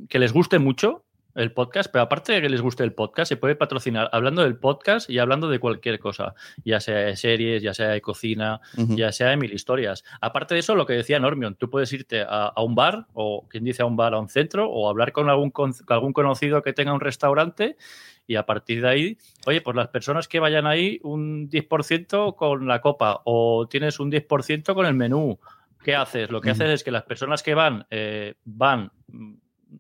que les guste mucho el podcast, pero aparte de que les guste el podcast, se puede patrocinar hablando del podcast y hablando de cualquier cosa, ya sea de series, ya sea de cocina, ya sea de mil historias. Aparte de eso, lo que decía Normion, tú puedes irte a, a un bar, o quien dice a un bar, a un centro, o hablar con algún, con algún conocido que tenga un restaurante, y a partir de ahí, oye, pues las personas que vayan ahí, un 10% con la copa, o tienes un 10% con el menú. ¿Qué haces? Lo que haces es que las personas que van, eh, van mm,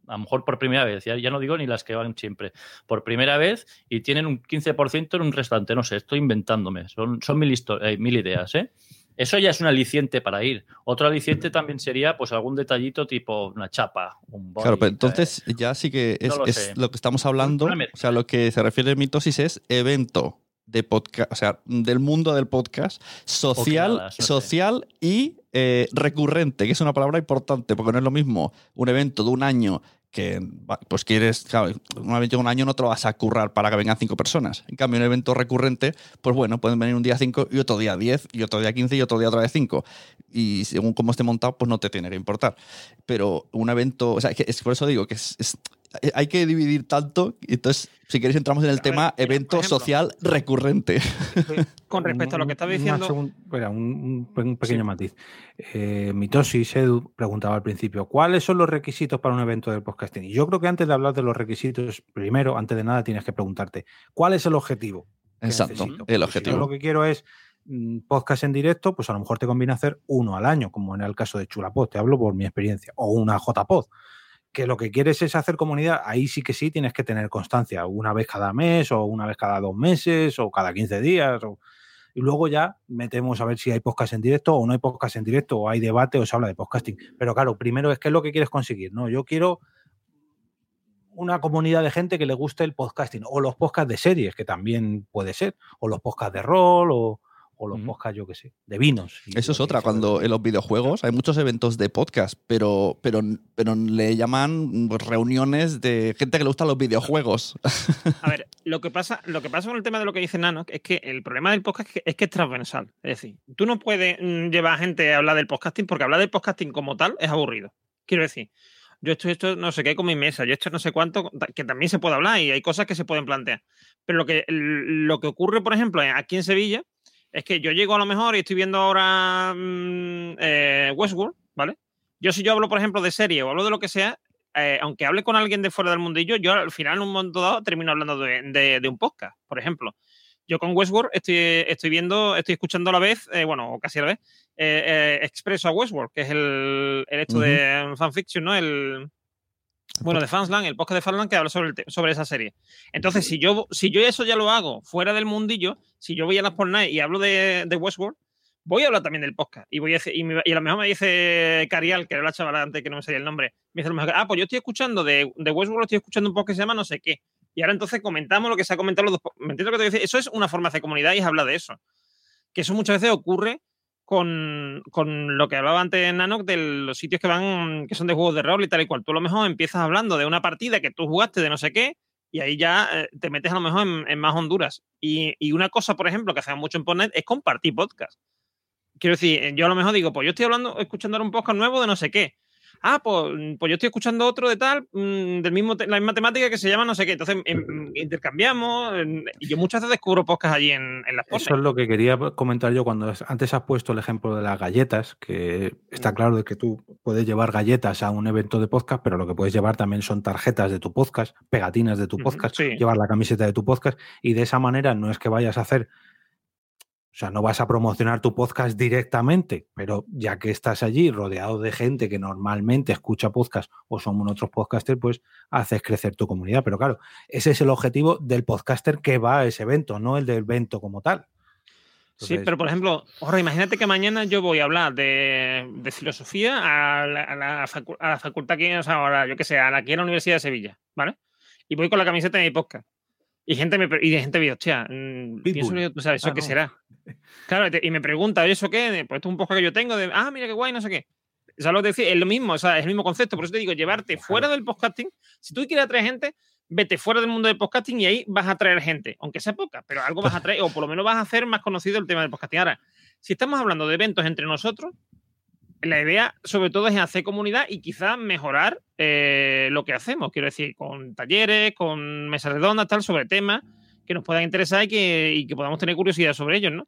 a lo mejor por primera vez, ya, ya no digo ni las que van siempre, por primera vez y tienen un 15% en un restaurante, no sé, estoy inventándome, son, son mil, eh, mil ideas, ¿eh? Eso ya es un aliciente para ir. Otro aliciente también sería pues algún detallito tipo una chapa, un body, Claro, pero eh, entonces ya sí que es, no lo es sé. lo que estamos hablando, o sea, lo que se refiere a mitosis es evento de podcast, o sea, del mundo del podcast, social, social y eh, recurrente, que es una palabra importante, porque no es lo mismo un evento de un año que pues quieres, claro, un evento de un año no te lo vas a currar para que vengan cinco personas. En cambio, un evento recurrente, pues bueno, pueden venir un día cinco y otro día diez, y otro día quince y otro día otra vez cinco. Y según cómo esté montado, pues no te tiene que importar. Pero un evento, o sea, es por eso digo que es- hay que dividir tanto. y Entonces, si queréis, entramos en el ver, tema mira, evento ejemplo. social recurrente. Con respecto a lo que estaba diciendo. una segun- espera, un, un pe- un pequeño matiz. Eh, Mitosis, Edu, preguntaba al principio, ¿cuáles son los requisitos para un evento del podcasting? Y yo creo que antes de hablar de los requisitos, primero, antes de nada, tienes que preguntarte, ¿cuál es el objetivo? Exacto, el objetivo. Si yo lo que quiero es mm, podcast en directo, pues a lo mejor te conviene hacer uno al año, como en el caso de Chulapod, te hablo por mi experiencia, o una JPod. Que lo que quieres es hacer comunidad, ahí sí que sí tienes que tener constancia, una vez cada mes, o una vez cada dos meses, o cada 15 días, y luego ya metemos a ver si hay podcast en directo o no hay podcast en directo, o hay debate o se habla de podcasting. Pero claro, primero es qué es lo que quieres conseguir, ¿no? Yo quiero una comunidad de gente que le guste el podcasting, o los podcasts de series, que también puede ser, o los podcasts de rol, o, o los Ujú. podcasts, yo qué sé, de vinos. Y Eso es otra, cuando en los videojuegos hay muchos eventos de podcast, pero, pero, pero le llaman reuniones de gente que le gustan los videojuegos. A ver, lo que pasa, lo que pasa con el tema de lo que dice Nano es que el problema del podcast es que es, que es transversal. Es decir, tú no puedes mm, llevar a gente a hablar del podcasting porque hablar del podcasting como tal es aburrido. Quiero decir, yo esto, esto no sé qué con mi mesa, yo esto no sé cuánto, que también se puede hablar y hay cosas que se pueden plantear. Pero lo que, lo que ocurre, por ejemplo, aquí en Sevilla, es que yo llego a lo mejor y estoy viendo ahora mm, eh, Westworld, ¿vale? Yo si yo hablo, por ejemplo, de serie o hablo de lo que sea, eh, aunque hable con alguien de fuera del mundillo, yo al final en un momento dado termino hablando de, de- de un podcast, por ejemplo. Yo con Westworld estoy, estoy viendo, estoy escuchando a la vez, eh, bueno, casi a la vez, Expreso a Westworld, que es el, el esto de fanfiction, ¿no? El, bueno, de Fansland, el podcast de Fansland que habla sobre, el sobre esa serie. Entonces, si yo, si yo eso ya lo hago fuera del mundillo, si yo voy a las night y hablo de, de Westworld, voy a hablar también del podcast. Y, voy a, y, me- y a lo mejor me dice Carial, que era la chavala antes que no me salía el nombre, me dice a lo mejor, ah, pues yo estoy escuchando de, de Westworld, estoy escuchando un podcast que se llama no sé qué. Y ahora entonces comentamos lo que se ha comentado los dos. ¿Me entiendes lo que te voy a decir? Eso es una forma de hacer comunidad y es hablar de eso. Que eso muchas veces ocurre con, con lo que hablaba antes Nano de los sitios que van, que son de juegos de rol y tal y cual. Tú a lo mejor empiezas hablando de una partida que tú jugaste de no sé qué y ahí ya eh, te metes a lo mejor en, más Honduras. Y, y una cosa, por ejemplo, que hacemos mucho en Podnet es compartir podcast. Quiero decir, eh, yo a lo mejor digo, pues yo estoy hablando, escuchando un podcast nuevo de no sé qué. Ah, pues, pues yo estoy escuchando otro de tal, mm, del mismo la misma temática que se llama no sé qué. Entonces em, intercambiamos. em, y yo muchas veces descubro podcast allí en, en las Eso Podnet. es lo que quería comentar yo cuando es- antes has puesto el ejemplo de las galletas, que está claro de que tú puedes llevar galletas a un evento de podcast, pero lo que puedes llevar también son tarjetas de tu podcast, pegatinas de tu podcast, sí. llevar la camiseta de tu podcast y de esa manera no es que vayas a hacer, o sea, no vas a promocionar tu podcast directamente, pero ya que estás allí rodeado de gente que normalmente escucha podcast o son otros podcasters, pues haces crecer tu comunidad. Pero claro, ese es el objetivo del podcaster que va a ese evento, no el del evento como tal. Sí, pero por ejemplo, ahora imagínate que mañana yo voy a hablar de, de filosofía a la, a la facu- a la facultad que, o sea, ahora, yo que sé, a la, aquí en la Universidad de Sevilla, ¿vale? Y voy con la camiseta de mi podcast. Y gente me, y gente me dice, hostia, mm, pienso tú sabes, ¿eso Ah, qué no. será? Claro, y me pregunta, ¿eso qué? Pues esto es un podcast que yo tengo, de, ah, mira qué guay, no sé qué. ¿Sabes lo que te decía? Es lo mismo, o sea, es el mismo concepto. Por eso te digo, llevarte fuera del podcasting. Si tú quieres atraer gente, vete fuera del mundo del podcasting y ahí vas a atraer gente, aunque sea poca, pero algo vas a atraer, o por lo menos vas a hacer más conocido el tema del podcasting. Ahora, si estamos hablando de eventos entre nosotros, la idea sobre todo es hacer comunidad y quizás mejorar eh, lo que hacemos. Quiero decir, con talleres, con mesas redondas, tal, sobre temas que nos puedan interesar y que, podamos tener curiosidad sobre ellos, ¿no?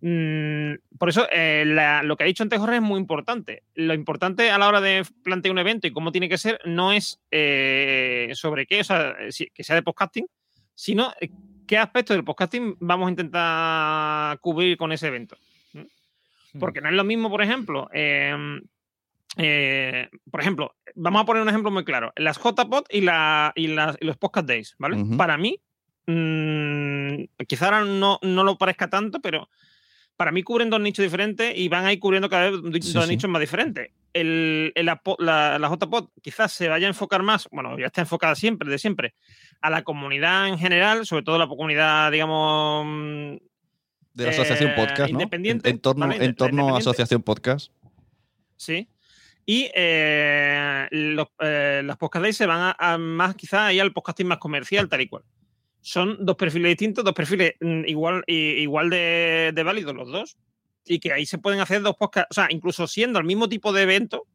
Mm, por eso, eh, la- lo que ha dicho antes Jorge es muy importante. Lo importante a la hora de plantear un evento y cómo tiene que ser no es eh, sobre qué, o sea, que sea de podcasting, sino qué aspectos del podcasting vamos a intentar cubrir con ese evento. ¿No? Porque no es lo mismo, por ejemplo, eh, eh, por ejemplo, vamos a poner un ejemplo muy claro. Las JPod y, la, y, las- y los Podcast Days, ¿vale? Para mí, mm, quizá ahora no, no lo parezca tanto, pero para mí cubren dos nichos diferentes y van a ir cubriendo cada vez dos Sí, nichos más diferentes. El, el apo- la, la JPod quizás se vaya a enfocar más, bueno, ya está enfocada siempre, de siempre, a la comunidad en general, sobre todo la comunidad, digamos, mm, De la Asociación Eh, Podcast, ¿no? independiente, En, en torno, ¿vale? en torno a. Asociación Podcast. Sí. Y eh, los, eh, las podcast days se van a, a más quizás ahí al podcasting más comercial, tal y cual. Son dos perfiles distintos, dos perfiles mm, igual, igual de, de válidos los dos. Y que ahí se pueden hacer dos podcasts, o sea, incluso siendo el mismo tipo de evento,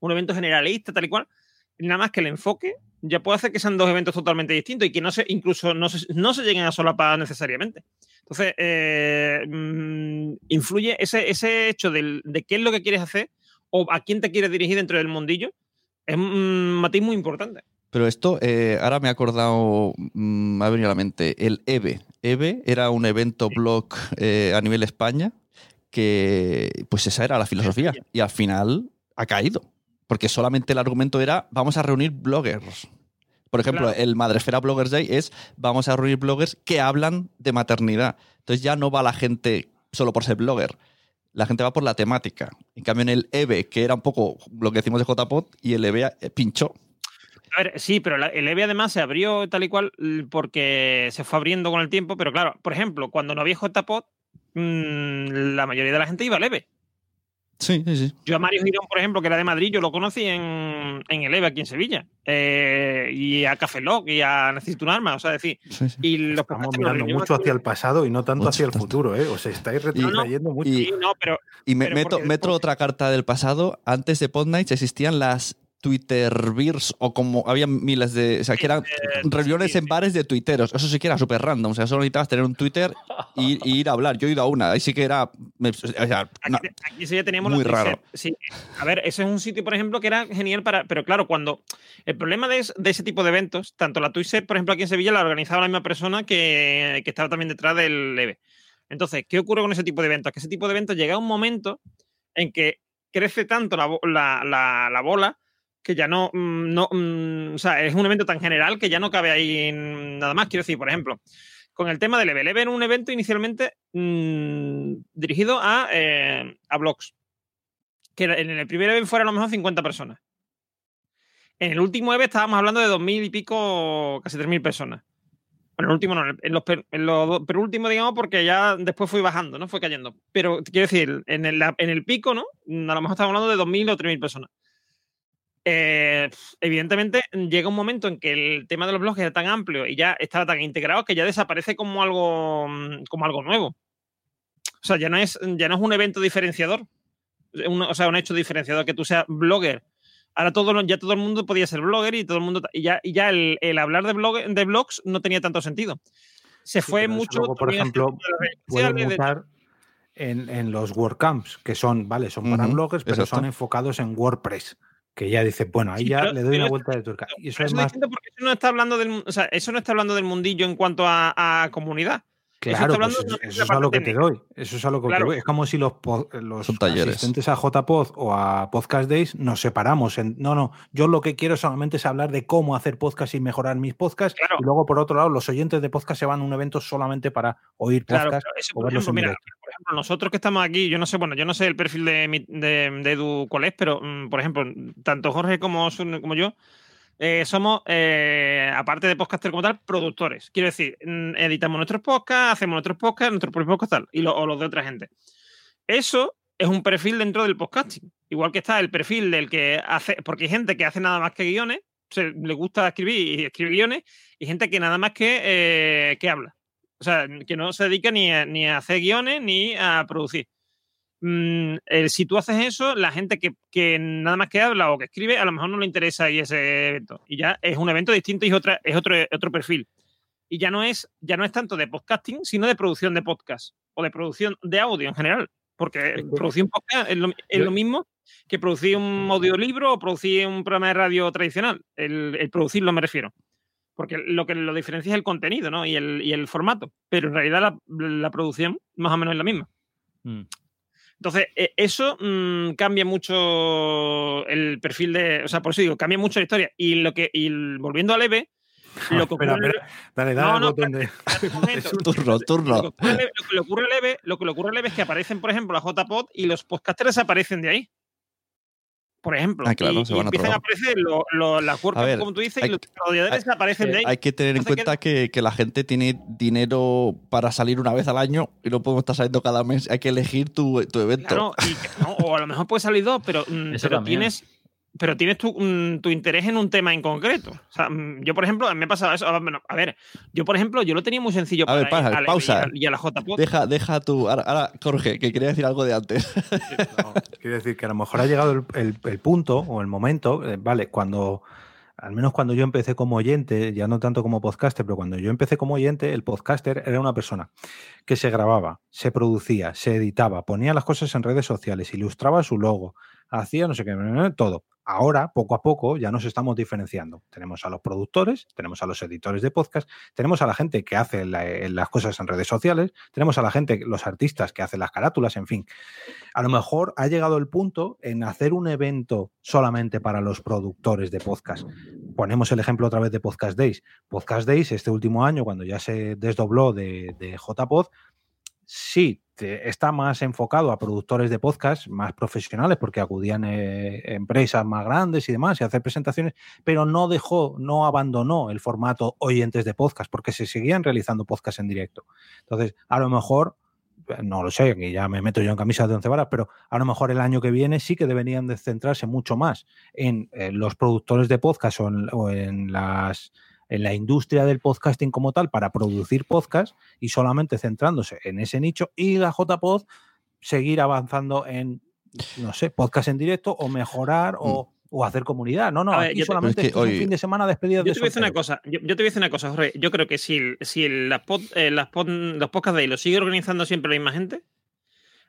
un evento generalista, tal y cual, nada más que el enfoque ya puede hacer que sean dos eventos totalmente distintos y que no se, incluso no se, no se lleguen a solapar necesariamente. Entonces, eh, mm, influye ese, ese hecho del- de qué es lo que quieres hacer o a quién te quieres dirigir dentro del mundillo, es un matiz muy importante. Pero esto, eh, ahora me he acordado, mm, me ha venido a la mente, el EVE. EVE era un evento blog eh, a nivel España que, pues esa era la filosofía. Y al final ha caído. Porque solamente el argumento era, vamos a reunir bloggers. Por ejemplo, Claro. el Madresfera Bloggers Day es, vamos a reunir bloggers que hablan de maternidad. Entonces ya no va la gente solo por ser blogger. La gente va por la temática. En cambio, en el EVE, que era un poco lo que decimos de JPod, y el EVE eh, pinchó. A ver, sí, pero el EVE además se abrió tal y cual porque se fue abriendo con el tiempo, pero claro, por ejemplo, cuando no había JPod, mm, la mayoría de la gente iba leve. Sí, sí, sí. Yo a Mario Girón, por ejemplo, que era de Madrid, yo lo conocí en, en el EVE aquí en Sevilla. Eh, y a Café Lock y a Necesito un arma, o sea, decir. sí, sí. Y los Estamos mirando mucho hacia el pasado y no tanto Mucho hacia el tanto. futuro, ¿eh? Os estáis retrayendo mucho. Y- Sí, no, pero Y me Pero meto, porque meto después- otra carta del pasado. Antes de Podnights existían las Twitterbeers o como había miles de. O sea, que eran reuniones en bares de tuiteros. Eso sí que era súper random. O sea, solo necesitabas tener un Twitter y, y ir a hablar. Yo he ido a una. Ahí sí que era. me- o sea, Aquí, aquí sí ya teníamos muy raro. Sí. A ver, ese es un sitio, por ejemplo, que era genial para. Pero claro, cuando. El problema de, es- de ese tipo de eventos, tanto la Twitch, por ejemplo, aquí en Sevilla, la organizaba la misma persona que, que estaba también detrás del EVE. Entonces, ¿qué ocurre con ese tipo de eventos? Que ese tipo de eventos llega un momento en que crece tanto la- la- la bola que ya no, mm, no mm, o sea, es un evento tan general que ya no cabe ahí nada más. Quiero decir, por ejemplo, con el tema del EVE. El EVE era un evento inicialmente mm, dirigido a, eh, a blogs. Que en el primer EVE fueron a lo mejor 50 personas. En el último EVE estábamos hablando de 2.000 y pico, casi 3.000 personas. Bueno, en el último no, en los, en los penúltimos, digamos, porque ya después fue bajando, ¿no? Fue cayendo. Pero quiero decir, en el, en el pico, ¿no? A lo mejor estamos hablando de 2.000 o 3.000 personas. Eh, evidentemente, llega un momento en que el tema de los blogs era tan amplio y ya estaba tan integrado que ya desaparece como algo, mm, como algo nuevo. O sea, ya no es, ya no es un evento diferenciador. Un- o sea, un hecho diferenciador que tú seas blogger. Ahora todo, ya todo el mundo podía ser blogger y todo el mundo. Y ya, y ya el, el hablar de, blog, de blogs no tenía tanto sentido. Se Sí, fue mucho. luego, por ejemplo, mutar en, en los WordCamps, que son, vale, son para Ujú, bloggers, pero exacto. son enfocados en WordPress. Que ya dice, bueno, ahí Sí, ya le doy una vuelta de tuerca. Y eso es más porque eso no está hablando del, o sea, eso no está hablando del mundillo en cuanto a, a comunidad. Claro, pues eso, es a lo que te doy. Eso es a lo que Claro. te voy. Es como si los, los asistentes a JPod o a Podcast Days nos separamos. En, no, no, yo lo que quiero solamente es hablar de cómo hacer podcast y mejorar mis podcasts. Claro. Y luego, por otro lado, los oyentes de podcast se van a un evento solamente para oír Claro, podcast pero eso, o por verlos ejemplo, en mira, por ejemplo, nosotros que estamos aquí, yo no sé, bueno, yo no sé el perfil de, mi- de, de Edu cuál es, pero mm, por ejemplo, tanto Jorge como, Sun- como yo eh, somos, eh, aparte de podcaster como tal, productores. Quiero decir, mm, editamos nuestros podcasts, hacemos nuestros podcasts, nuestros propios podcasts tal, y los de otra gente. Eso es un perfil dentro del podcasting. Igual que está el perfil del que hace, porque hay gente que hace nada más que guiones, le gusta escribir y escribe guiones, y gente que nada más que, eh, que habla. O sea, que no se dedica ni a, ni a hacer guiones ni a producir. Mm, eh, si tú haces eso, la gente que, que nada más que habla o que escribe, a lo mejor no le interesa ir a ese evento. Y ya es un evento distinto y es, otra, es otro, otro perfil. Y ya no, es, ya no es tanto de podcasting, sino de producción de podcast o de producción de audio en general. Porque producir un podcast es lo, es lo mismo que producir un audiolibro o producir un programa de radio tradicional. El, el producirlo me refiero. Porque lo que lo diferencia es el contenido ¿no? y, el, y el formato. Pero en realidad la, la producción más o menos es la misma. Mm. Entonces, eh, eso mm, cambia mucho el perfil de. O sea, por eso digo, cambia mucho la historia. Y lo que. Y volviendo al EVE, lo que ocurre. espera, dale, dale No, al no, botón de. Turno, Lo que turno. leve- lo que le ocurre leve, lo que le ocurre leve es que aparecen, por ejemplo, la JPod y los podcasters aparecen de ahí. Por ejemplo. Ah, claro, y, se y van a otro empiezan a aparecer lo- lo- las WordCamp, ver, como tú dices, hay- y los desarrolladores aparecen de ahí. Hay que tener en cuenta que, que la gente tiene dinero para salir una vez al año y no podemos estar saliendo cada mes. Hay que elegir tu, tu evento. Claro, y que- no, o a lo mejor puede salir dos, pero, mm, Eso pero tienes, pero tienes tu, mm, tu interés en un tema en concreto. O sea, mm, yo, por ejemplo, a mí me ha pasado eso. Ah, bueno, a ver, yo, por ejemplo, yo lo tenía muy sencillo A para ver, pausa, a la- pausa. y a- y a la. Deja, deja tu. Ahora, ahora, Jorge, que quería decir algo de antes. No, quiero decir que a lo mejor ha llegado el, el- el punto o el momento, eh, vale, cuando, al menos cuando yo empecé como oyente, ya no tanto como podcaster, pero cuando yo empecé como oyente, el podcaster era una persona que se grababa, se producía, se editaba, ponía las cosas en redes sociales, ilustraba su logo, hacía no sé qué, todo. Ahora, poco a poco, ya nos estamos diferenciando. Tenemos a los productores, tenemos a los editores de podcast, tenemos a la gente que hace la- las cosas en redes sociales, tenemos a la gente, los artistas que hacen las carátulas, en fin a lo mejor ha llegado el punto en hacer un evento solamente para los productores de podcast. Ponemos el ejemplo otra vez de Podcast Days. Podcast Days, este último año, cuando ya se desdobló de, de JPod, sí, está más enfocado a productores de podcast más profesionales, porque acudían eh, empresas más grandes y demás y hacer presentaciones, pero no dejó, no abandonó el formato oyentes de podcast, porque se seguían realizando podcasts en directo. Entonces, a lo mejor no lo sé, que ya me meto yo en camisas de once varas, pero a lo mejor el año que viene sí que deberían de centrarse mucho más en, eh, los productores de podcast o en las en la industria del podcasting como tal para producir podcast y solamente centrándose en ese nicho y la JPod seguir avanzando en, no sé, podcast en directo o mejorar o, o hacer comunidad. No, no, A ver, aquí yo te- solamente es que esto es un fin de semana despedidas Yo de te voy a decir una cosa, yo, yo te voy a decir una cosa, Jorge. Yo creo que si, si el- las, pod- eh, las pod- los podcasts de ahí los sigue organizando siempre la misma gente,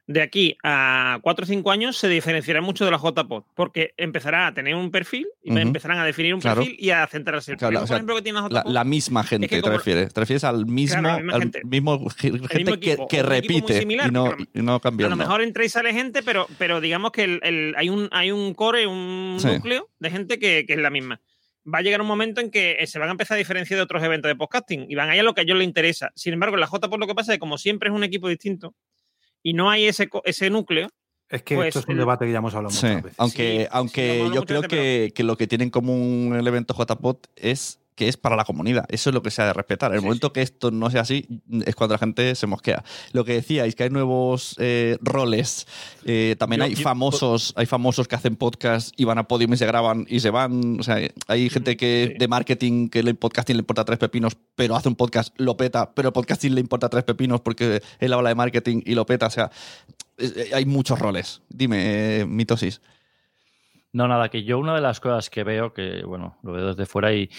de aquí a 4 o 5 años se diferenciará mucho de la JPod, porque empezará a tener un perfil y empezarán a definir un Claro. perfil y a centrarse. Claro, o sea, por ejemplo, que tiene la JPod misma gente, que te refieres. Te refieres al mismo, al gente. mismo ge- gente mismo que, equipo, repite similar, y no, y no A lo mejor entra y sale gente, pero, pero digamos que el- el- hay, un, hay un core, un Sí. núcleo de gente que, que es la misma. Va a llegar un momento en que eh, se van a empezar a diferenciar de otros eventos de podcasting y van a ir a lo que a ellos les interesa. Sin embargo, en la J por lo que pasa es que como siempre es un equipo distinto y no hay ese, co- ese núcleo, Es que Pues esto es un debate que ya hemos hablado Sí, muchas veces. aunque, Sí, aunque yo creo veces, que, que lo que tiene en común el evento JPOT es que es para la comunidad. Eso es lo que se ha de respetar. El Sí, momento que esto no sea así es cuando la gente se mosquea. Lo que decíais, que hay nuevos eh, roles. Eh, también Yo- hay yo- famosos, hay famosos que hacen podcast y van a podium y se graban y se van. O sea, hay gente que sí. de marketing que el podcasting le importa tres pepinos, pero hace un podcast, lo peta, pero el podcasting le importa tres pepinos porque él habla de marketing y lo peta. O sea, eh, hay muchos roles. Dime, eh, mitosis. No, nada, que yo una de las cosas que veo, que bueno, lo veo desde fuera y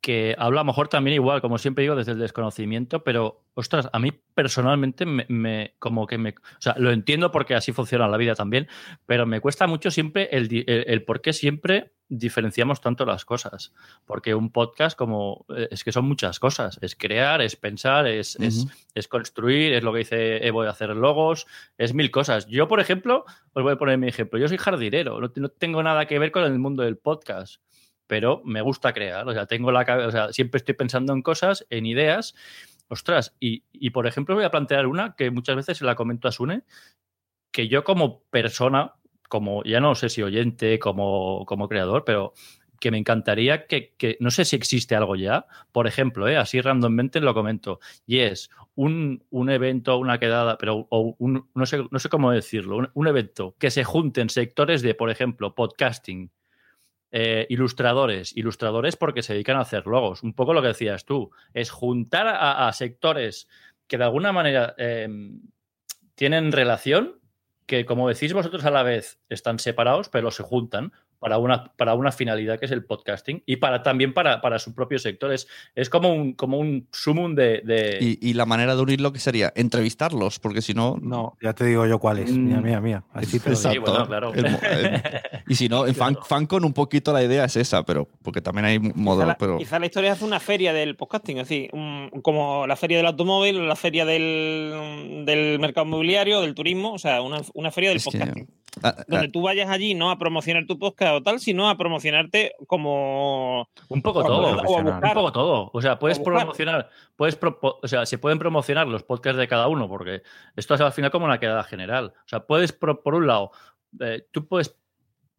que hablo a lo mejor también igual, como siempre digo, desde el desconocimiento, pero ostras, a mí personalmente me, me- como que me, o sea, lo entiendo porque así funciona la vida también, pero me cuesta mucho siempre el, el, el por qué siempre diferenciamos tanto las cosas. Porque un podcast como eh, es que son muchas cosas, es crear, es pensar, es, es- es construir, es lo que dice Evo de hacer logos, es mil cosas. Yo, por ejemplo, os voy a poner mi ejemplo. Yo soy jardinero, no, no tengo nada que ver con el mundo del podcast, pero me gusta crear. O sea, tengo la cabeza, o sea, siempre estoy pensando en cosas, en ideas. Ostras, y, y, por ejemplo, voy a plantear una que muchas veces se la comento a Sune, que yo como persona, como ya no sé si oyente, como, como creador, pero que me encantaría que, que- no sé si existe algo ya, por ejemplo, ¿eh? así randommente lo comento, y es un, un evento, una quedada, pero o un, no, sé, no sé cómo decirlo, un, un evento que se junten sectores de, por ejemplo, podcasting, eh, ilustradores, ilustradores porque se dedican a hacer logos, un poco lo que decías tú, es juntar a, sectores que de alguna manera eh, tienen relación, que como decís vosotros a la vez están separados, pero se juntan para una, para una finalidad que es el podcasting y para también para, para su propio sector. Es, es como un, como un sumum de... de- Y, y la manera de unirlo que sería entrevistarlos, porque si no. No, ya te digo yo cuál es. Mira, Mm. mía, mía. Así te digo. Sí, bueno, claro. El mo- el- y si no, en fan, Claro. Fancon un poquito la idea es esa, pero porque también hay la, Pero quizá la historia hace una feria del podcasting, es decir, un- como la feria del automóvil, o la feria del, del mercado inmobiliario, del turismo, o sea, una, una feria del Es podcasting. Ah, donde tú vayas allí no a promocionar tu podcast o tal, sino a promocionarte como Un poco a todo, o buscar- un poco todo. O sea, puedes promocionar, puedes o sea, se pueden promocionar los podcasts de cada uno, porque esto es al final como una quedada general. O sea, puedes, pro- por un lado, eh, tú puedes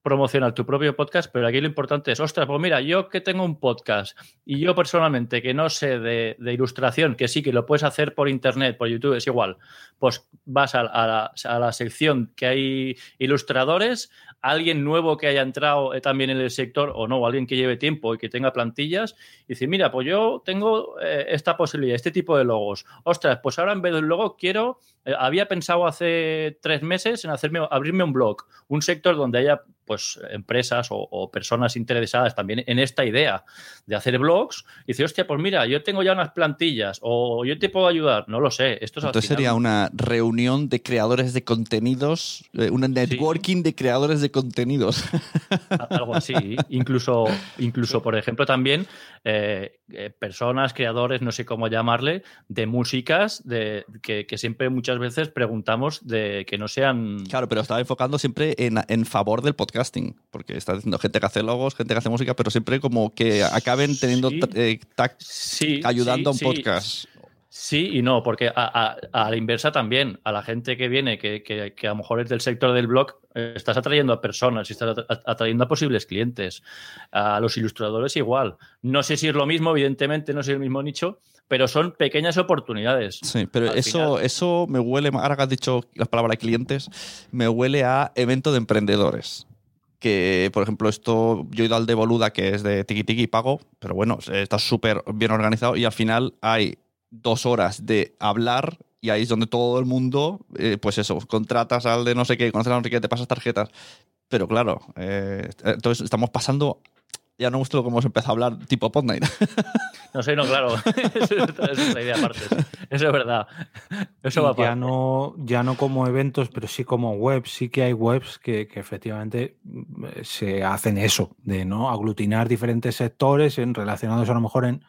promocionar tu propio podcast, pero aquí lo importante es, ostras, pues mira, yo que tengo un podcast y yo personalmente que no sé de, ilustración, que sí que lo puedes hacer por internet, por YouTube, es igual, pues vas a, la, sección que hay ilustradores, alguien nuevo que haya entrado eh, también en el sector o no, alguien que lleve tiempo y que tenga plantillas, y dice, mira, pues yo tengo eh, esta posibilidad, este tipo de logos. Ostras, pues ahora en vez de un logo quiero, eh, había pensado hace tres meses en hacerme, abrirme un blog, un sector donde haya pues empresas o, o personas interesadas también en esta idea de hacer blogs, y dice, hostia, pues mira, yo tengo ya unas plantillas o yo te puedo ayudar, no lo sé. Esto es entonces sería una reunión de creadores de contenidos, eh, una networking de creadores de contenidos. algo así. incluso, incluso por ejemplo, también eh, eh, personas, creadores, no sé cómo llamarle, de músicas de, que, que siempre muchas veces preguntamos de que no sean. Claro, pero estaba enfocando siempre en, en favor del podcasting, porque está diciendo gente que hace logos, gente que hace música, pero siempre como que acaben teniendo Sí. eh, Sí, ayudando sí, a un podcast. Sí y no, porque a, la inversa también, a la gente que viene, que, que, a lo mejor es del sector del blog, eh, estás atrayendo a personas y estás atrayendo a posibles clientes. A los ilustradores igual. No sé si es lo mismo, evidentemente, no sé si es el mismo nicho, pero son pequeñas oportunidades. Sí, pero eso, eso me huele, ahora que has dicho las palabras clientes, me huele a evento de emprendedores que, por ejemplo, esto, yo he ido al de Boluda, que es de tiki tiki pago, pero bueno, está súper bien organizado y al final hay dos horas de hablar y ahí es donde todo el mundo, eh, pues eso, contratas al de no sé qué, conoces a no sé qué, te pasas tarjetas. Pero claro, eh, entonces estamos pasando ya no gusto cómo hemos empezado a hablar tipo Podnight. No sé, no, claro. Eso es la idea aparte. Eso es verdad. Eso va ya no, ya no como eventos, pero sí como webs. Sí que hay webs que, efectivamente mm, se hacen eso, de no aglutinar diferentes sectores en, relacionados a lo mejor en,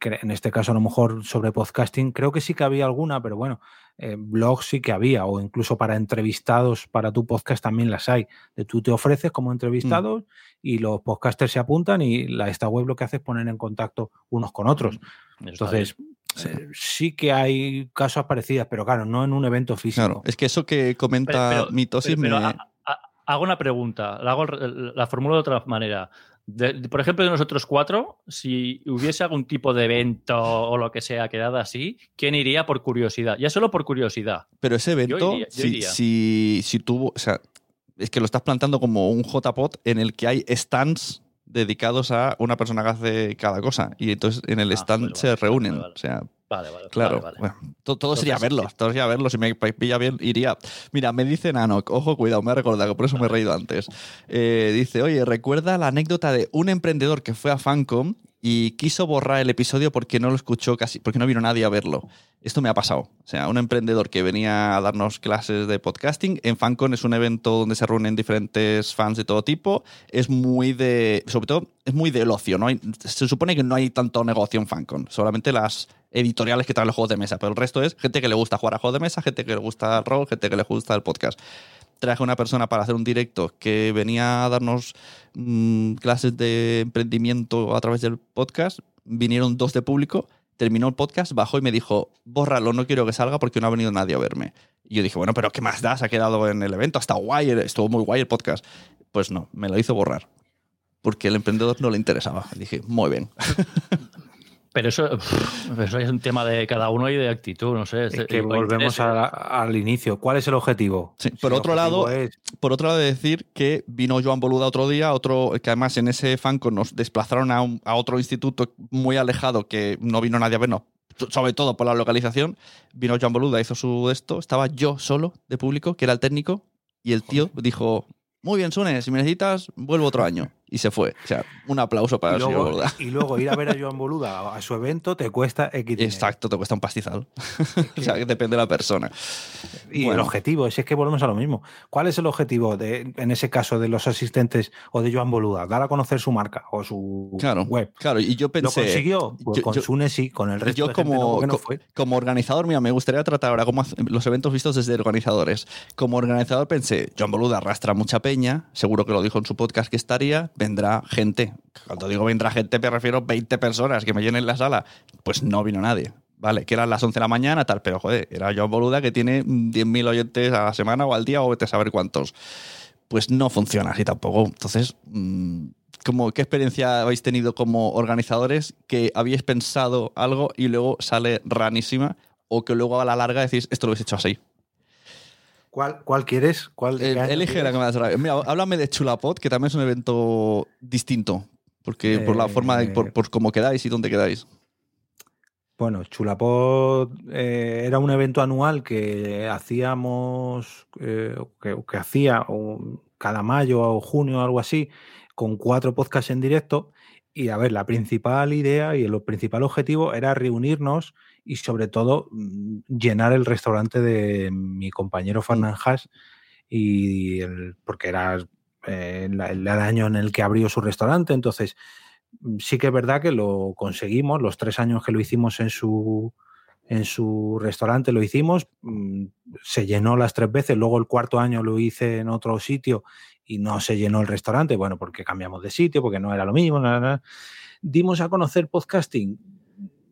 en este caso a lo mejor sobre podcasting. Creo que sí que había alguna, pero bueno, eh, blogs sí que había, o incluso para entrevistados, para tu podcast también las hay. De tú te ofreces como entrevistado y los podcasters se apuntan y la, esta web lo que hace es poner en contacto unos con otros. Mm, Entonces, eh, sí. que hay casos parecidas, pero claro, no en un evento físico. Claro, es que eso que comenta Mitosis me... hago una pregunta, la, hago, la formulo de otra manera por ejemplo, de nosotros cuatro, si hubiese algún tipo de evento o lo que sea quedado así, ¿quién iría por curiosidad? Ya solo por curiosidad. Pero ese evento, si, si, si, tuvo, o sea, es que lo estás plantando como un JPOT en el que hay stands dedicados a una persona que hace cada cosa. Y entonces en el ah, stand se reúnen. O sea, Vale, vale. Claro. todo, sería verlo. Todo sería verlo. Si me pilla bien, iría. Mira, me dice Nanok, ojo, cuidado, me ha recordado, por eso me he reído antes. Eh, dice, oye, recuerda la anécdota de un emprendedor que fue a Fancom y quiso borrar el episodio porque no lo escuchó casi, porque no vino nadie a verlo. Esto me ha pasado. O sea, un emprendedor que venía a darnos clases de podcasting. En FanCon es un evento donde se reúnen diferentes fans de todo tipo. Es muy de. Sobre todo, es muy del ocio. ¿no? se supone que no hay tanto negocio en FanCon. Solamente las editoriales que traen los juegos de mesa. Pero el resto es gente que le gusta jugar a juegos de mesa, gente que le gusta el rol, gente que le gusta el podcast traje una persona para hacer un directo que venía a darnos mm, clases de emprendimiento a través del podcast. Vinieron dos de público, terminó el podcast, bajó y me dijo, bórralo, no quiero que salga porque no ha venido nadie a verme. Y yo dije, bueno, pero ¿qué más da? Se ha quedado en el evento, hasta guay, estuvo muy guay el podcast. Pues no, me lo hizo borrar. Porque el emprendedor no le interesaba. Dije, muy bien. Pero eso, eso, es un tema de cada uno y de actitud, no sé. que volvemos al inicio. ¿Cuál es el objetivo? por otro lado, por otro lado, decir que vino Joan Boluda otro día, otro que además en ese fanco nos desplazaron a, a otro instituto muy alejado que no vino nadie a vernos, sobre todo por la localización. Vino Joan Boluda, hizo su esto, estaba yo solo de público, que era el técnico, y el tío dijo, muy bien, Sune, si me necesitas, vuelvo otro año y se fue. O sea, un aplauso para el señor Boluda. Y luego ir a ver a Joan Boluda a su evento te cuesta X Exacto, te cuesta un pastizal. o sea, que depende de la persona. Y el objetivo, es que volvemos a lo mismo. ¿Cuál es el objetivo de, en ese caso de los asistentes o de Joan Boluda? Dar a conocer su marca o su web. Claro, y yo pensé. ¿Lo consiguió? Pues con Sune sí, con el resto yo como, como organizador, mira, me gustaría tratar ahora como los eventos vistos desde organizadores. Como organizador pensé, Joan Boluda arrastra mucha peña, seguro que lo dijo en su podcast que estaría, vendrá gente. Cuando digo vendrá gente, me refiero a 20 personas que me llenen la sala. Pues no vino nadie. Vale, que eran las 11 de la mañana, tal, pero joder, era yo Boluda que tiene 10.000 oyentes a la semana o al día o vete a saber cuántos. Pues no funciona así tampoco. Entonces, mm, como, ¿qué experiencia habéis tenido como organizadores que habéis pensado algo y luego sale ranísima o que luego a la larga decís, esto lo habéis hecho así? ¿Cuál, cuál quieres? ¿Cuál eh, elige la que me Mira, háblame de Chulapot, que también es un evento distinto. Porque por la forma, de, por, por, cómo quedáis y dónde quedáis. Bueno, Chulapot eh, era un evento anual que hacíamos, eh, que, hacía cada mayo o junio o algo así, con cuatro podcasts en directo. Y a ver, la principal idea y el principal objetivo era reunirnos y sobre todo mm, llenar el restaurante de mi compañero Fernán Haas y porque era eh, el, año en el que abrió su restaurante, entonces mm, sí que es verdad que lo conseguimos, los tres años que lo hicimos en su, en su restaurante lo hicimos, mm, se llenó las tres veces, luego el cuarto año lo hice en otro sitio y no se llenó el restaurante, bueno, porque cambiamos de sitio, porque no era lo mismo, nada, nada. dimos a conocer podcasting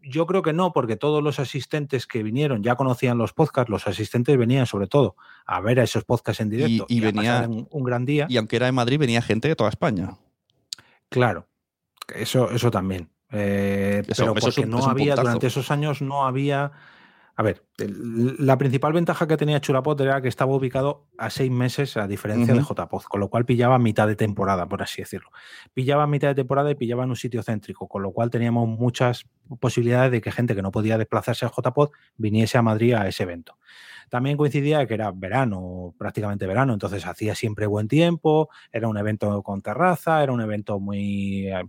yo creo que no, porque todos los asistentes que vinieron ya conocían los podcasts, los asistentes venían sobre todo a ver a esos podcasts en directo y, venía un, un, gran día. Y aunque era en Madrid, venía gente de toda España. Claro, eso, eso también. Eh, eso, pero porque un, no había, durante esos años no había a ver, la principal ventaja que tenía Chulapod era que estaba ubicado a seis meses, a diferencia de JPod, con lo cual pillaba mitad de temporada, por así decirlo. Pillaba mitad de temporada y pillaba en un sitio céntrico, con lo cual teníamos muchas posibilidades de que gente que no podía desplazarse a JPod viniese a Madrid a ese evento. También coincidía que era verano, prácticamente verano, entonces hacía siempre buen tiempo, era un evento con terraza, era un evento muy eh,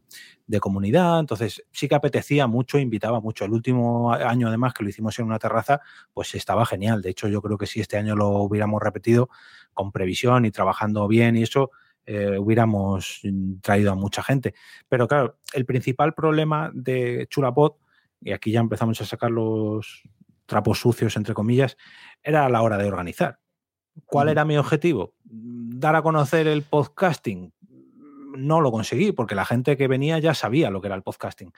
de comunidad, entonces sí que apetecía mucho, invitaba mucho. El último año además que lo hicimos en una terraza, pues estaba genial. De hecho, yo creo que si este año lo hubiéramos repetido con previsión y trabajando bien y eso, eh, hubiéramos traído a mucha gente. Pero claro, el principal problema de Chulapot, y aquí ya empezamos a sacar los trapos sucios, entre comillas, era a la hora de organizar. ¿Cuál era mi objetivo? Dar a conocer el podcasting. No lo conseguí porque la gente que venía ya sabía lo que era el podcasting.